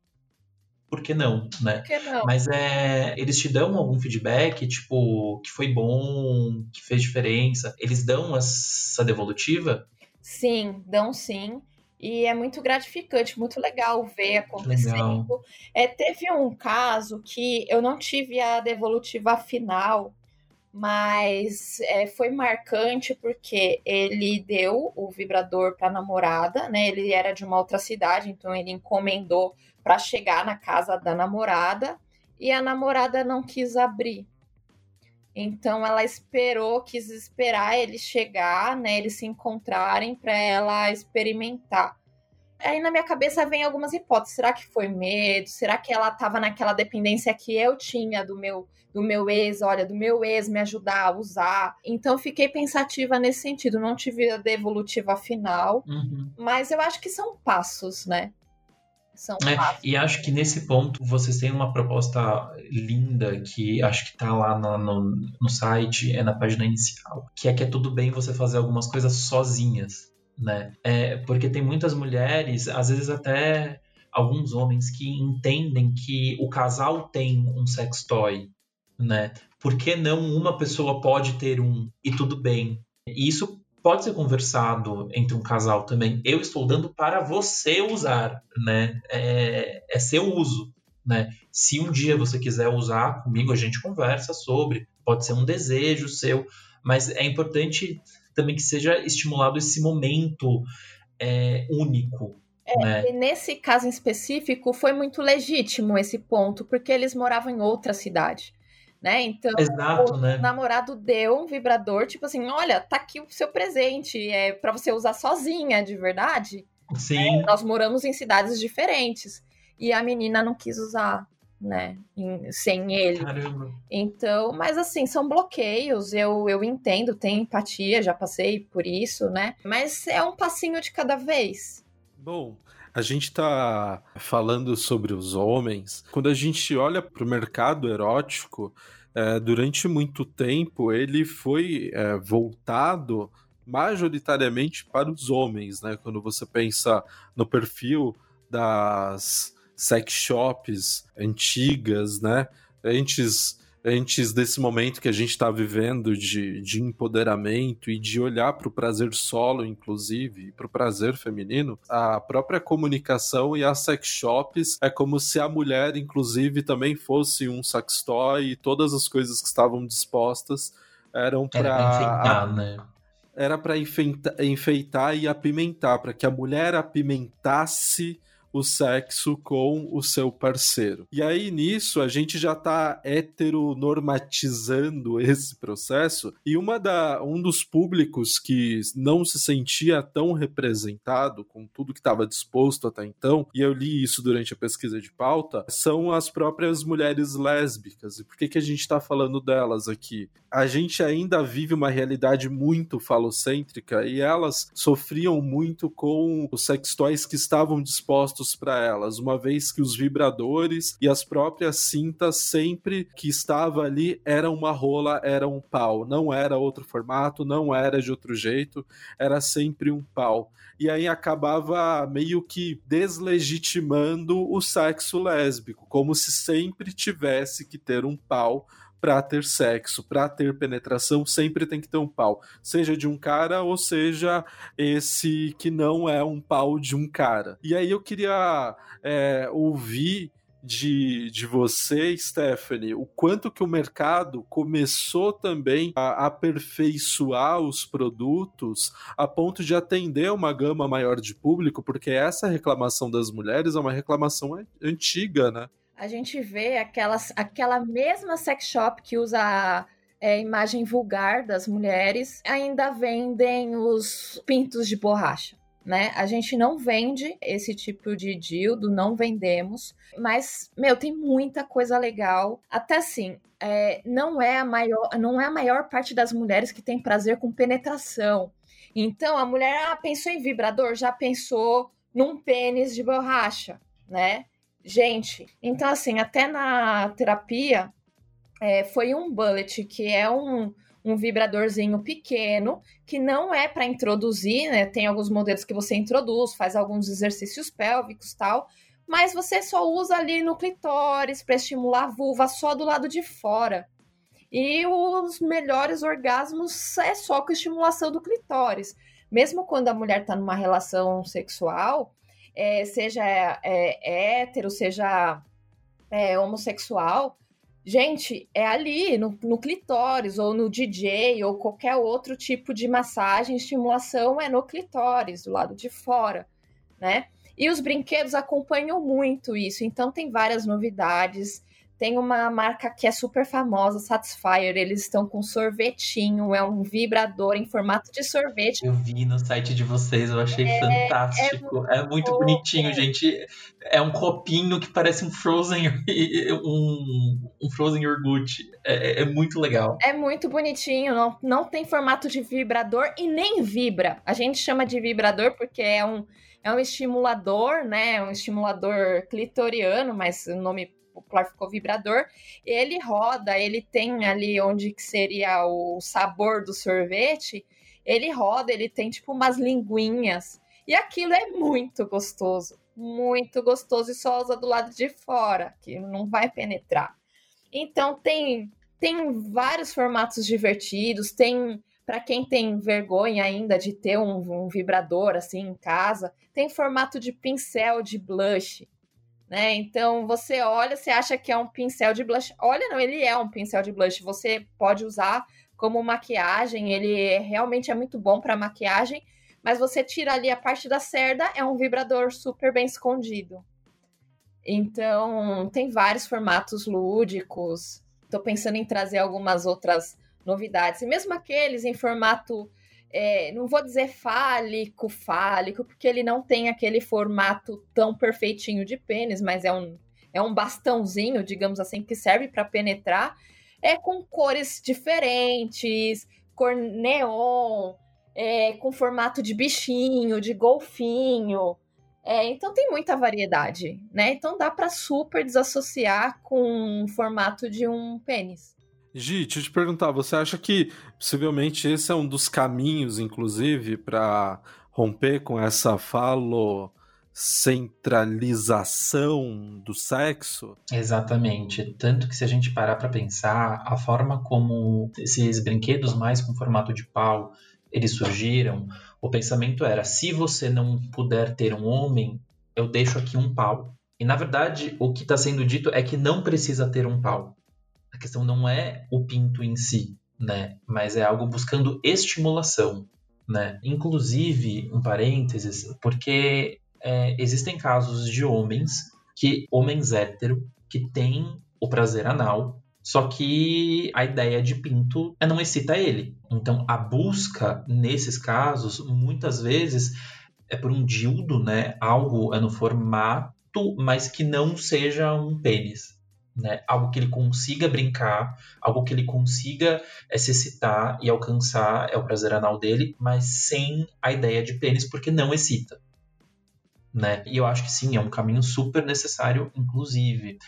por que não, né?
Por que não?
Mas é, eles te dão algum feedback, tipo, que foi bom, que fez diferença? Eles dão essa devolutiva?
Sim, dão sim. E é muito gratificante, muito legal ver acontecendo. Legal. É, teve um caso que eu não tive a devolutiva final, mas é, foi marcante porque ele deu o vibrador para a namorada, né? Ele era de uma outra cidade, então ele encomendou para chegar na casa da namorada e a namorada não quis abrir. Então ela esperou, quis esperar ele chegar, né? Eles se encontrarem para ela experimentar. Aí na minha cabeça vem algumas hipóteses. Será que foi medo? Será que ela estava naquela dependência que eu tinha do meu do meu ex, olha, do meu ex me ajudar a usar. Então fiquei pensativa nesse sentido. Não tive a devolutiva final, uhum. mas eu acho que são passos, né?
São é, passos. E acho que nesse ponto vocês têm uma proposta linda que acho que tá lá no, no, no site, é na página inicial, que é que é tudo bem você fazer algumas coisas sozinhas né? É, porque tem muitas mulheres, às vezes até alguns homens que entendem que o casal tem um sex toy, né? Por que não uma pessoa pode ter um e tudo bem? E isso pode ser conversado entre um casal também. Eu estou dando para você usar, né? É, é seu uso, né? Se um dia você quiser usar comigo, a gente conversa sobre. Pode ser um desejo seu, mas é importante também que seja estimulado esse momento é, único.
É, né? E nesse caso em específico, foi muito legítimo esse ponto, porque eles moravam em outra cidade. Né? Então,
Exato,
o
né?
namorado deu um vibrador, tipo assim, olha, tá aqui o seu presente, é para você usar sozinha, de verdade.
Sim.
É, nós moramos em cidades diferentes e a menina não quis usar né? Em, sem ele.
Caramba.
Então, mas assim, são bloqueios, eu, eu entendo, tenho empatia, já passei por isso, né? Mas é um passinho de cada vez.
Bom, a gente está falando sobre os homens. Quando a gente olha para o mercado erótico, é, durante muito tempo, ele foi é, voltado majoritariamente para os homens, né? Quando você pensa no perfil das sex shops antigas, né? Antes antes desse momento que a gente está vivendo de, de empoderamento e de olhar para o prazer solo, inclusive, para o prazer feminino, a própria comunicação e as sex shops é como se a mulher, inclusive, também fosse um sex toy e todas as coisas que estavam dispostas eram para.
Né?
Era para enfeitar, enfeitar e apimentar, para que a mulher apimentasse o sexo com o seu parceiro. E aí nisso a gente já tá heteronormatizando esse processo e uma da, um dos públicos que não se sentia tão representado com tudo que estava disposto até então, e eu li isso durante a pesquisa de pauta, são as próprias mulheres lésbicas. E por que, que a gente está falando delas aqui? A gente ainda vive uma realidade muito falocêntrica e elas sofriam muito com os sex toys que estavam dispostos para elas, uma vez que os vibradores e as próprias cintas sempre que estava ali era uma rola, era um pau, não era outro formato, não era de outro jeito, era sempre um pau. E aí acabava meio que deslegitimando o sexo lésbico, como se sempre tivesse que ter um pau para ter sexo, para ter penetração, sempre tem que ter um pau. Seja de um cara ou seja esse que não é um pau de um cara. E aí eu queria é, ouvir de, de você, Stephanie, o quanto que o mercado começou também a aperfeiçoar os produtos a ponto de atender uma gama maior de público, porque essa reclamação das mulheres é uma reclamação antiga, né?
A gente vê aquelas, aquela mesma sex shop que usa é, imagem vulgar das mulheres, ainda vendem os pintos de borracha. Né? A gente não vende esse tipo de dildo, não vendemos, mas, meu, tem muita coisa legal. Até assim, é, não, é a maior, não é a maior parte das mulheres que tem prazer com penetração. Então, a mulher ah, pensou em vibrador, já pensou num pênis de borracha, né? Gente, então assim, até na terapia é, foi um bullet, que é um, um vibradorzinho pequeno, que não é para introduzir, né? Tem alguns modelos que você introduz, faz alguns exercícios pélvicos tal, mas você só usa ali no clitóris para estimular a vulva só do lado de fora. E os melhores orgasmos é só com estimulação do clitóris. Mesmo quando a mulher está numa relação sexual, é, seja é, hétero, seja é, homossexual, gente, é ali, no, no clitóris, ou no DJ, ou qualquer outro tipo de massagem, estimulação é no clitóris, do lado de fora, né? E os brinquedos acompanham muito isso, então tem várias novidades. Tem uma marca que é super famosa, Satisfyer. Eles estão com sorvetinho, é um vibrador em formato de sorvete.
Eu vi no site de vocês, eu achei é, fantástico. É, é muito bonitinho, gente. É um copinho que parece um Frozen, um, um Frozen iogurte. É, é, muito legal.
É muito bonitinho, não, não tem formato de vibrador e nem vibra. A gente chama de vibrador porque é um, é um estimulador, né? Um estimulador clitoriano, mas o nome popular ficou vibrador, ele roda, ele tem ali onde que seria o sabor do sorvete, ele roda, ele tem tipo umas linguinhas. E aquilo é muito gostoso, muito gostoso e só usa do lado de fora, que não vai penetrar. Então tem tem vários formatos divertidos, tem para quem tem vergonha ainda de ter um, um, vibrador assim em casa, tem formato de pincel de blush né? Então você olha, você acha que é um pincel de blush. Olha, não, ele é um pincel de blush. Você pode usar como maquiagem, ele realmente é muito bom para maquiagem, mas você tira ali a parte da cerda, é um vibrador super bem escondido. Então, tem vários formatos lúdicos. Estou pensando em trazer algumas outras novidades. E mesmo aqueles em formato é, não vou dizer fálico, fálico, porque ele não tem aquele formato tão perfeitinho de pênis, mas é um, é um bastãozinho, digamos assim, que serve para penetrar, é com cores diferentes, cor neon, é, com formato de bichinho, de golfinho. É, então tem muita variedade, né? Então dá para super desassociar com o formato de um pênis.
Gi, deixa eu te perguntar, você acha que possivelmente esse é um dos caminhos, inclusive, para romper com essa falo centralização do sexo?
Exatamente. Tanto que se a gente parar para pensar, a forma como esses brinquedos mais com formato de pau eles surgiram, o pensamento era: se você não puder ter um homem, eu deixo aqui um pau. E na verdade, o que está sendo dito é que não precisa ter um pau. Questão não é o pinto em si, né? Mas é algo buscando estimulação, né? Inclusive, um parênteses, porque é, existem casos de homens que homens hétero que têm o prazer anal, só que a ideia de pinto é não excita ele. Então, a busca nesses casos, muitas vezes, é por um dildo, né? Algo é no formato, mas que não seja um pênis né? Algo que ele consiga brincar, algo que ele consiga se excitar e alcançar é o prazer anal dele, mas sem a ideia de pênis, porque não excita, né? E eu acho que sim, é um caminho super necessário, inclusive.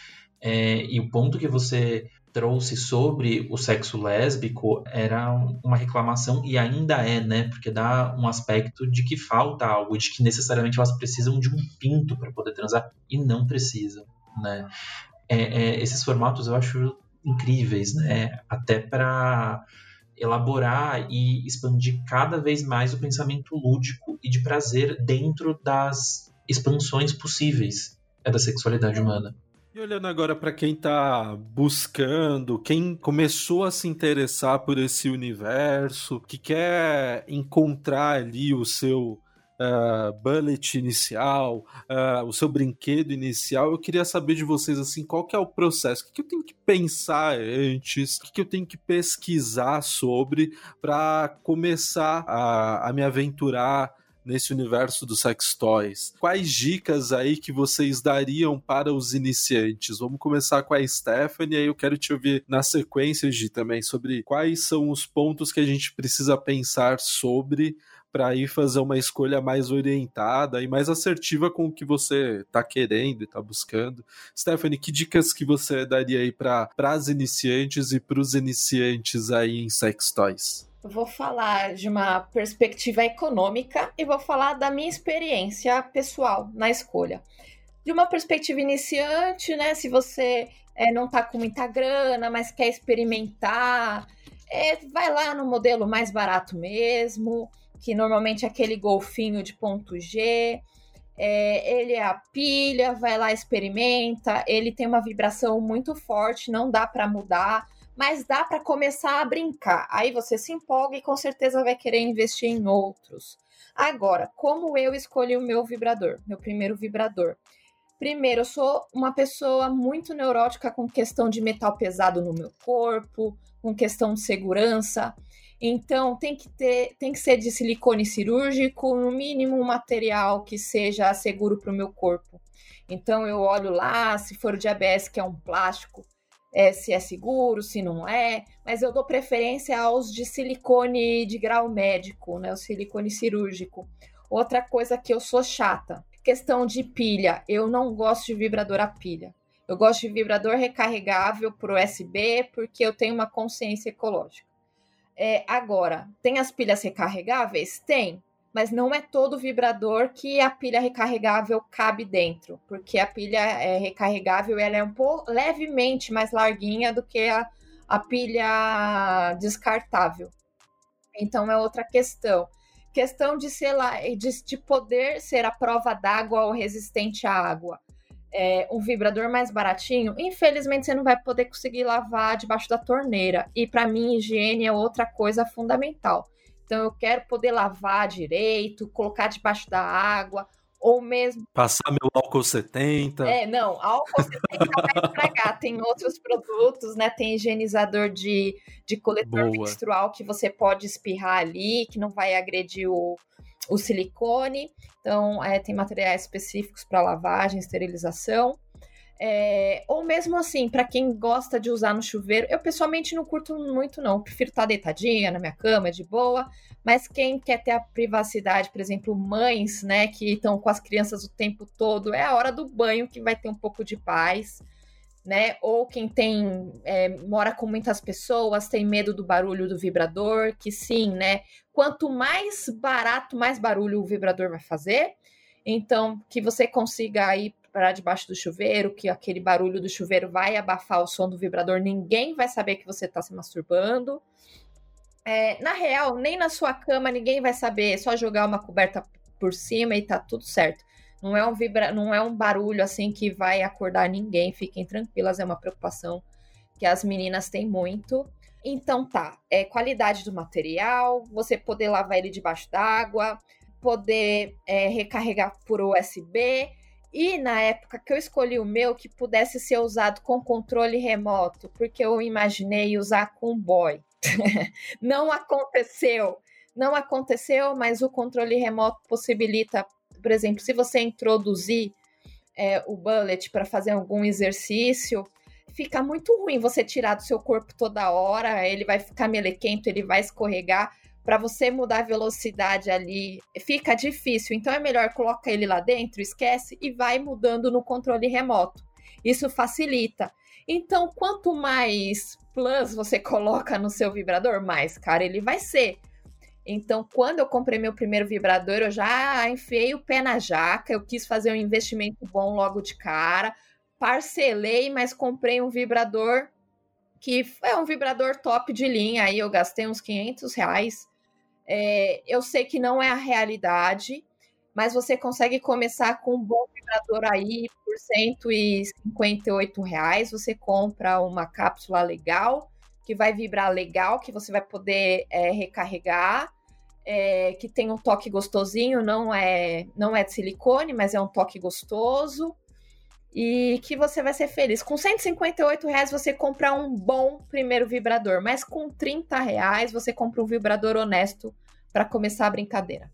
É, e o ponto que você trouxe sobre o sexo lésbico era uma reclamação e ainda é, né? Porque dá um aspecto de que falta algo, de que necessariamente elas precisam de um pinto para poder transar e não precisam, né? É, é, esses formatos eu acho incríveis, né? Até para elaborar e expandir cada vez mais o pensamento lúdico e de prazer dentro das expansões possíveis da sexualidade humana.
E olhando agora para quem está buscando, quem começou a se interessar por esse universo, que quer encontrar ali o seu uh, bullet inicial, uh, o seu brinquedo inicial, eu queria saber de vocês assim, qual que é o processo, o que, que eu tenho que pensar antes, o que, que eu tenho que pesquisar sobre para começar a, a me aventurar nesse universo dos sex toys. Quais dicas aí que vocês dariam para os iniciantes? Vamos começar com a Stephanie, aí eu quero te ouvir na sequência, Gi, também, sobre quais são os pontos que a gente precisa pensar sobre para ir fazer uma escolha mais orientada e mais assertiva com o que você está querendo e está buscando. Stephanie, que dicas que você daria aí para as iniciantes e para os iniciantes aí em sex toys?
vou falar de uma perspectiva econômica e vou falar da minha experiência pessoal na escolha. De uma perspectiva iniciante, né? Se você é, não está com muita grana, mas quer experimentar, é, vai lá no modelo mais barato mesmo que normalmente é aquele golfinho de ponto G. É, ele é a pilha, vai lá, experimenta. Ele tem uma vibração muito forte, não dá para mudar, mas dá para começar a brincar. Aí você se empolga e com certeza vai querer investir em outros. Agora, como eu escolhi o meu vibrador, meu primeiro vibrador? Primeiro, eu sou uma pessoa muito neurótica com questão de metal pesado no meu corpo, com questão de segurança. Então tem que ter, tem que ser de silicone cirúrgico, no mínimo um material que seja seguro para o meu corpo. Então eu olho lá, se for de ABS, que é um plástico, é, se é seguro, se não é, mas eu dou preferência aos de silicone de grau médico, né? O silicone cirúrgico. Outra coisa que eu sou chata, questão de pilha. Eu não gosto de vibrador a pilha. Eu gosto de vibrador recarregável por USB porque eu tenho uma consciência ecológica. É, agora, tem as pilhas recarregáveis? Tem, mas não é todo vibrador que a pilha recarregável cabe dentro, porque a pilha é recarregável ela é um pouco levemente mais larguinha do que a, a pilha descartável. Então é outra questão. Questão de, ser lá, de, de poder ser a prova d'água ou resistente à água é, um vibrador mais baratinho, infelizmente você não vai poder conseguir lavar debaixo da torneira. E para mim, higiene é outra coisa fundamental. Então eu quero poder lavar direito, colocar debaixo da água, ou mesmo.
Passar meu álcool 70.
É, não, álcool 70 vai estragar. Tem outros produtos, né? Tem higienizador de, de coletor Boa. menstrual que você pode espirrar ali, que não vai agredir o, o silicone. Então, é, tem materiais específicos para lavagem, esterilização. É, ou mesmo assim, para quem gosta de usar no chuveiro, eu pessoalmente não curto muito, não. Eu prefiro estar tá deitadinha na minha cama, de boa. Mas quem quer ter a privacidade, por exemplo, mães, né, que estão com as crianças o tempo todo, é a hora do banho que vai ter um pouco de paz. Né? Ou quem tem é, mora com muitas pessoas, tem medo do barulho do vibrador, que sim, né? Quanto mais barato, mais barulho o vibrador vai fazer. Então, que você consiga ir para debaixo do chuveiro, que aquele barulho do chuveiro vai abafar o som do vibrador, ninguém vai saber que você está se masturbando. É, na real, nem na sua cama ninguém vai saber, é só jogar uma coberta por cima e tá tudo certo. Não é um vibra, não é um barulho assim que vai acordar ninguém, fiquem tranquilas, é uma preocupação que as meninas têm muito. Então tá, é qualidade do material, você poder lavar ele debaixo d'água, poder é, recarregar por USB. E na época que eu escolhi o meu, que pudesse ser usado com controle remoto, porque eu imaginei usar com boy. não aconteceu. Não aconteceu, mas o controle remoto possibilita, por exemplo, se você introduzir é, o bullet para fazer algum exercício, fica muito ruim você tirar do seu corpo toda hora, ele vai ficar melequento, ele vai escorregar. Para você mudar a velocidade ali, fica difícil. Então é melhor colocar ele lá dentro, esquece e vai mudando no controle remoto. Isso facilita. Então, quanto mais plus você coloca no seu vibrador, mais caro ele vai ser. Então, quando eu comprei meu primeiro vibrador, eu já enfiei o pé na jaca, eu quis fazer um investimento bom logo de cara, parcelei, mas comprei um vibrador que é um vibrador top de linha, aí eu gastei uns 500 reais. É, eu sei que não é a realidade, mas você consegue começar com um bom vibrador aí por 158 reais. Você compra uma cápsula legal, que vai vibrar legal, que você vai poder é, recarregar, é, que tem um toque gostosinho, não é, não é de silicone, mas é um toque gostoso. E que você vai ser feliz. Com 158 reais você compra um bom primeiro vibrador, mas com 30 reais você compra um vibrador honesto para começar a brincadeira.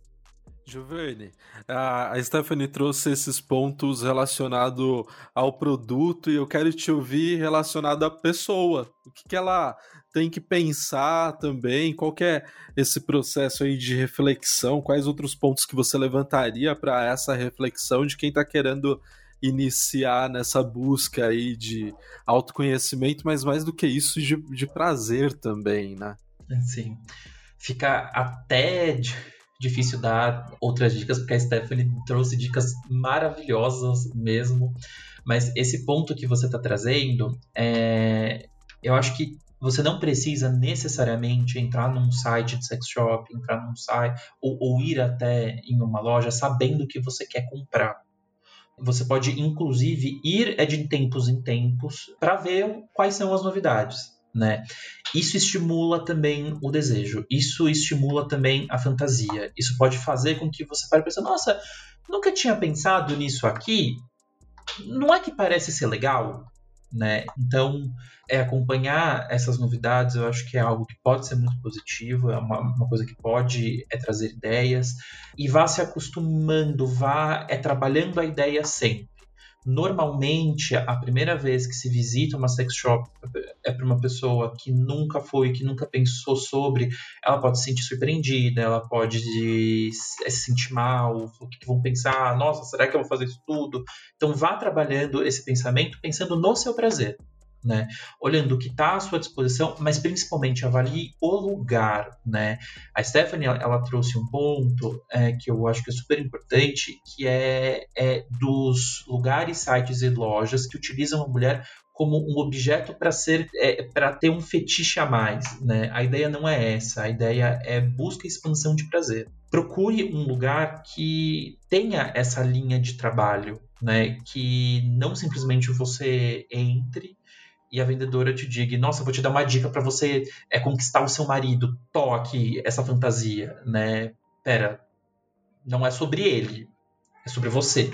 Giovanni, a Stephanie trouxe esses pontos relacionados ao produto e eu quero te ouvir relacionado à pessoa. O que, que ela tem que pensar também? Qual é esse processo aí de reflexão? Quais outros pontos que você levantaria para essa reflexão de quem está querendo iniciar nessa busca aí de autoconhecimento, mas mais do que isso, de, de prazer também, né?
Sim. Fica até difícil dar outras dicas, porque a Stephanie trouxe dicas maravilhosas mesmo. Mas esse ponto que você está trazendo, é... eu acho que você não precisa necessariamente entrar num site de sex shop, entrar num site ou, ou ir até em uma loja sabendo o que você quer comprar. Você pode, inclusive, ir é de tempos em tempos para ver quais são as novidades né? Isso estimula também o desejo, isso estimula também a fantasia. Isso pode fazer com que você pare pensar, nossa, nunca tinha pensado nisso aqui. Não é que parece ser legal, né? Então, é acompanhar essas novidades, eu acho que é algo que pode ser muito positivo, é uma, uma coisa que pode é trazer ideias e vá se acostumando, vá é trabalhando a ideia sempre. Normalmente, a primeira vez que se visita uma sex shop é para uma pessoa que nunca foi, que nunca pensou sobre, ela pode se sentir surpreendida, ela pode se sentir mal, o que vão pensar, nossa, será que eu vou fazer isso tudo? Então, vá trabalhando esse pensamento pensando no seu prazer né? Olhando o que está à sua disposição, mas principalmente avalie o lugar, né? A Stephanie ela trouxe um ponto é, que eu acho que é super importante, que é, é dos lugares, sites e lojas que utilizam a mulher como um objeto para ser é, para ter um fetiche a mais, né? A ideia não é essa, a ideia é busca e expansão de prazer. Procure um lugar que tenha essa linha de trabalho, né? Que não simplesmente você entre e a vendedora te diga, nossa, vou te dar uma dica para você é conquistar o seu marido, toque essa fantasia, né? Pera, não é sobre ele, é sobre você,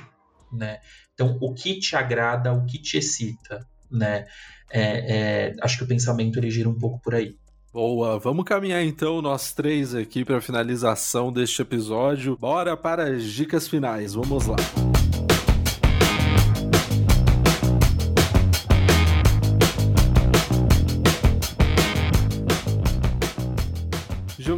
né? Então, o que te agrada, o que te excita, né? É, é, acho que o pensamento ele gira um pouco por aí.
Boa, vamos caminhar então nós três aqui para finalização deste episódio. Bora para as dicas finais, vamos lá.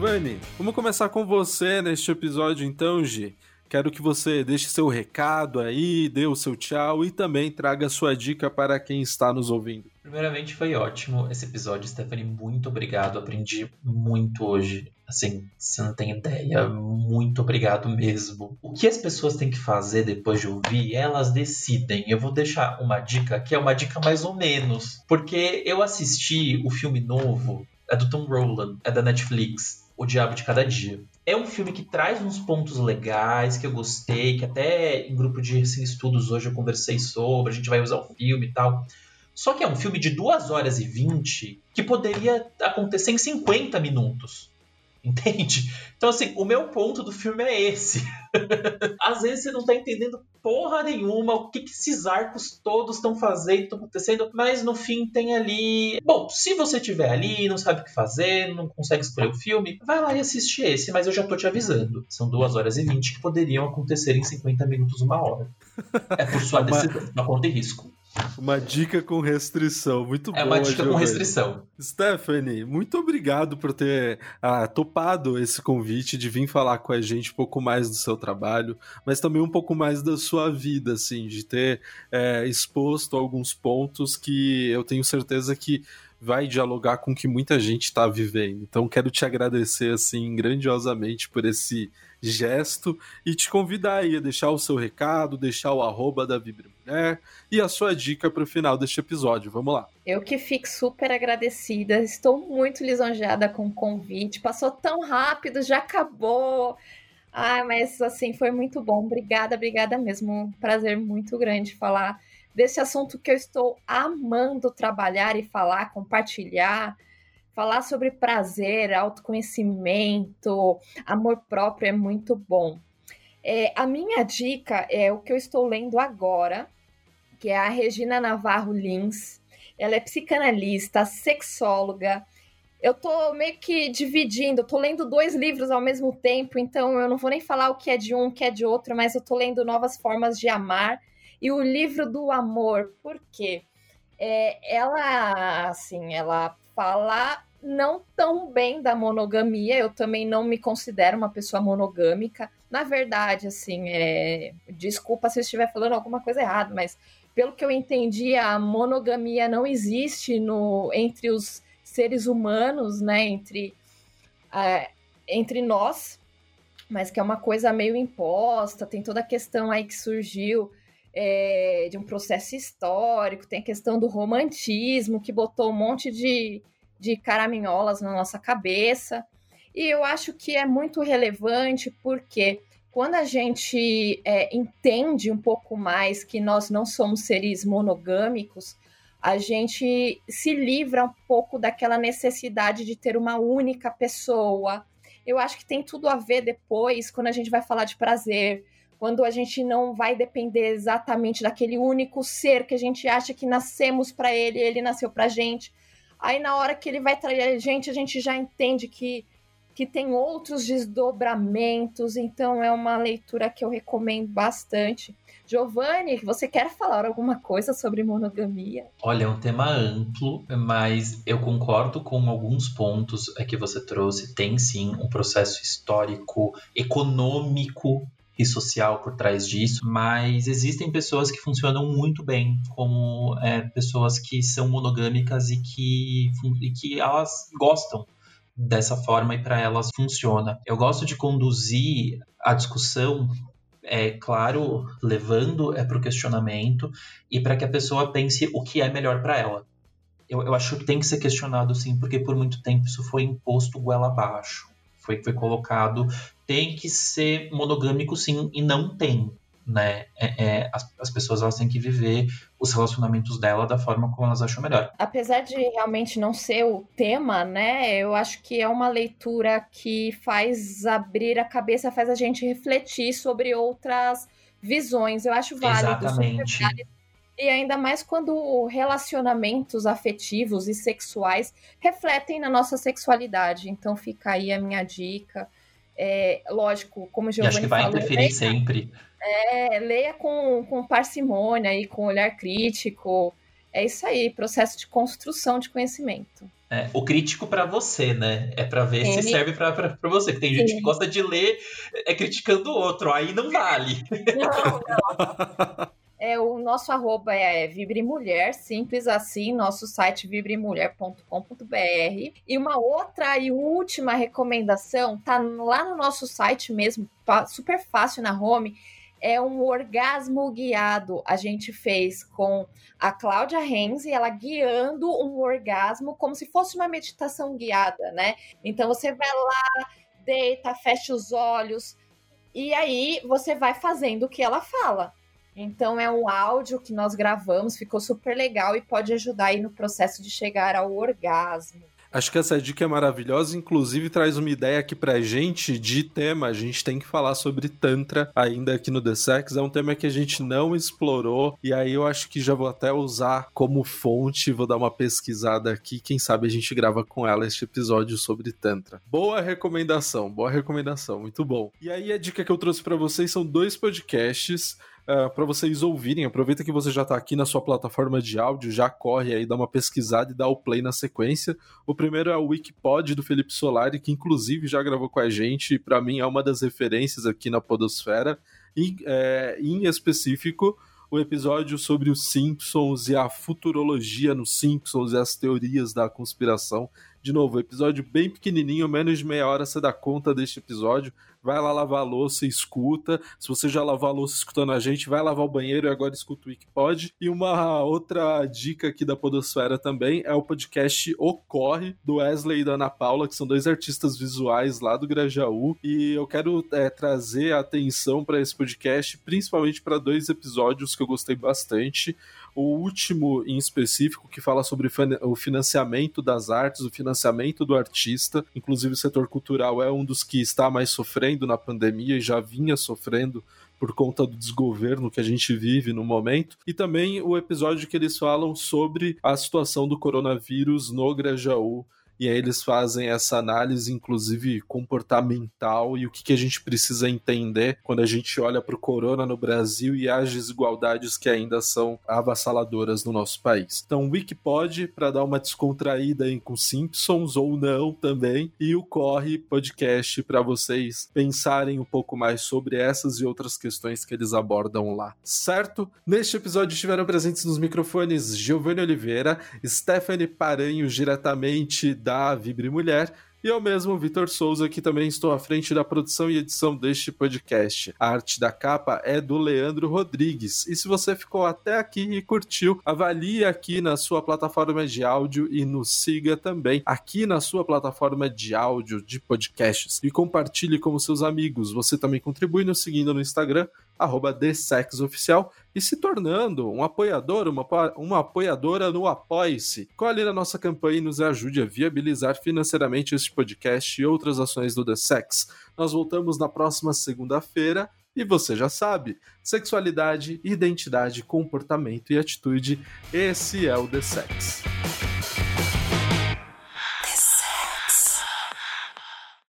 Giovanni, vamos começar com você neste episódio então, Gi. Quero que você deixe seu recado aí, dê o seu tchau e também traga sua dica para quem está nos ouvindo.
Primeiramente, foi ótimo esse episódio, Stephanie. Muito obrigado. Aprendi muito hoje. Assim, você não tem ideia. Muito obrigado mesmo. O que as pessoas têm que fazer depois de ouvir, elas decidem. Eu vou deixar uma dica que é uma dica mais ou menos. Porque eu assisti o filme novo, é do Tom Rowland, é da Netflix. O Diabo de Cada Dia. É um filme que traz uns pontos legais que eu gostei, que até em grupo de assim, estudos hoje eu conversei sobre, a gente vai usar o filme e tal. Só que é um filme de 2 horas e 20 que poderia acontecer em 50 minutos. Entende? Então, assim, o meu ponto do filme é esse. Às vezes você não tá entendendo porra nenhuma o que, que esses arcos todos estão fazendo, estão acontecendo, mas no fim tem ali. Bom, se você tiver ali, não sabe o que fazer, não consegue escolher o filme, vai lá e assiste esse, mas eu já tô te avisando. São 2 horas e 20 que poderiam acontecer em 50 minutos, uma hora. É por sua decisão, na conta e risco.
Uma dica com restrição, muito boa.
É uma dica com restrição.
Stephanie, muito obrigado por ter ah, topado esse convite de vir falar com a gente um pouco mais do seu trabalho, mas também um pouco mais da sua vida, assim, de ter é, exposto alguns pontos que eu tenho certeza que vai dialogar com o que muita gente está vivendo. Então quero te agradecer assim grandiosamente por esse gesto e te convidar aí a deixar o seu recado, deixar o arroba da Vibre Mulher e a sua dica para o final deste episódio. Vamos lá.
Eu que fico super agradecida, estou muito lisonjeada com o convite. Passou tão rápido, já acabou. Ah, mas assim, foi muito bom. Obrigada, obrigada mesmo. Prazer muito grande falar desse assunto que eu estou amando trabalhar e falar, compartilhar. Falar sobre prazer, autoconhecimento, amor próprio é muito bom. É, a minha dica é o que eu estou lendo agora, que é a Regina Navarro Lins. Ela é psicanalista, sexóloga. Eu tô meio que dividindo, tô lendo dois livros ao mesmo tempo, então eu não vou nem falar o que é de um, o que é de outro, mas eu tô lendo Novas Formas de Amar e o livro do amor. Por quê? É, ela, assim, ela fala não tão bem da monogamia. Eu também não me considero uma pessoa monogâmica. Na verdade, assim, é... desculpa se eu estiver falando alguma coisa errada, mas pelo que eu entendi, a monogamia não existe no entre os seres humanos, né? Entre, uh, entre nós, mas que é uma coisa meio imposta. Tem toda a questão aí que surgiu é, de um processo histórico, tem a questão do romantismo, que botou um monte de de caraminholas na nossa cabeça. E eu acho que é muito relevante porque quando a gente é, entende um pouco mais que nós não somos seres monogâmicos, a gente se livra um pouco daquela necessidade de ter uma única pessoa. Eu acho que tem tudo a ver depois, quando a gente vai falar de prazer, quando a gente não vai depender exatamente daquele único ser que a gente acha que nascemos para ele, ele nasceu para gente. Aí na hora que ele vai trair a gente, a gente já entende que, que tem outros desdobramentos, então é uma leitura que eu recomendo bastante. Giovanni, você quer falar alguma coisa sobre monogamia?
Olha, é um tema amplo, mas eu concordo com alguns pontos que você trouxe. Tem sim um processo histórico, econômico e social por trás disso, mas existem pessoas que funcionam muito bem como é, pessoas que são monogâmicas e que, e que elas gostam dessa forma e para elas funciona. Eu gosto de conduzir a discussão é claro, levando é para o questionamento e para que a pessoa pense o que é melhor para ela. Eu, eu acho que tem que ser questionado sim, porque por muito tempo isso foi imposto goela abaixo foi, foi colocado, tem que ser monogâmico sim, e não tem. Né? É, é, as, as pessoas elas têm que viver os relacionamentos dela da forma como elas acham melhor.
Apesar de realmente não ser o tema, né? Eu acho que é uma leitura que faz abrir a cabeça, faz a gente refletir sobre outras visões. Eu acho válido.
Exatamente.
Válido e ainda mais quando relacionamentos afetivos e sexuais refletem na nossa sexualidade. Então fica aí a minha dica. É, lógico, como o Giovanni
e acho que vai
falou,
interferir leia, sempre.
É, leia com, com parcimônia e com olhar crítico. é isso aí, processo de construção de conhecimento.
É, o crítico para você, né? É para ver Ele... se serve para você. Que tem gente Sim. que gosta de ler é criticando o outro, aí não vale. Não,
não. É, o nosso arroba é Vibremulher, simples assim, nosso site vibremulher.com.br. E uma outra e última recomendação, tá lá no nosso site mesmo, super fácil na home, é um orgasmo guiado. A gente fez com a Cláudia e ela guiando um orgasmo como se fosse uma meditação guiada, né? Então você vai lá, deita, fecha os olhos e aí você vai fazendo o que ela fala. Então é um áudio que nós gravamos, ficou super legal e pode ajudar aí no processo de chegar ao orgasmo.
Acho que essa dica é maravilhosa, inclusive traz uma ideia aqui pra gente de tema. A gente tem que falar sobre Tantra ainda aqui no The Sex. É um tema que a gente não explorou, e aí eu acho que já vou até usar como fonte, vou dar uma pesquisada aqui. Quem sabe a gente grava com ela este episódio sobre Tantra. Boa recomendação, boa recomendação, muito bom. E aí a dica que eu trouxe para vocês são dois podcasts uh, ah, para vocês ouvirem. Aproveita que você já está aqui na sua plataforma de áudio, já corre aí, dá uma pesquisada e dá o play na sequência. O primeiro é o Wikipod do Felipe Solari, que inclusive já gravou com a gente, e para mim é uma das referências aqui na Podosfera. E, é, em específico, o episódio sobre os Simpsons e a futurologia nos Simpsons e as teorias da conspiração. De novo, episódio bem pequenininho, menos de meia hora você dá conta deste episódio vai lá lavar a louça e escuta. Se você já lavou a louça escutando a gente, vai lavar o banheiro e agora escuta o Wikipod. E uma outra dica aqui da Podosfera também é o podcast Ocorre, do Wesley e da Ana Paula, que são dois artistas visuais lá do Grajaú. E eu quero é, trazer atenção para esse podcast, principalmente para dois episódios que eu gostei bastante o último em específico, que fala sobre o financiamento das artes, o financiamento do artista. Inclusive, o setor cultural é um dos que está mais sofrendo na pandemia e já vinha sofrendo por conta do desgoverno que a gente vive no momento, e também o episódio que eles falam sobre a situação do coronavírus no Grajaú e aí eles fazem essa análise, inclusive comportamental, e o que, que a gente precisa entender quando a gente olha para o corona no Brasil e as desigualdades que ainda são avassaladoras no nosso país. Então, o Wikipod para dar uma descontraída aí com Simpsons ou não também, e o Corre Podcast para vocês pensarem um pouco mais sobre essas e outras questões que eles abordam lá, certo? Neste episódio estiveram presentes nos microfones Giovanni Oliveira, Stephanie Paranho, diretamente da Vibre Mulher. E eu mesmo, Vitor Souza, que também estou à frente da produção e edição deste podcast. A arte da capa é do Leandro Rodrigues. E se você ficou até aqui e curtiu, avalie aqui na sua plataforma de áudio e nos siga também aqui na sua plataforma de áudio de podcasts. E compartilhe com seus amigos. Você também contribui nos seguindo no Instagram, arroba TheSexOficial e se tornando um apoiador, uma, uma apoiadora no Apoie-se. Colhe na nossa campanha e nos ajude a viabilizar financeiramente este podcast e outras ações do The Sex. Nós voltamos na próxima segunda-feira e você já sabe, sexualidade, identidade, comportamento e atitude, esse é o The Sex.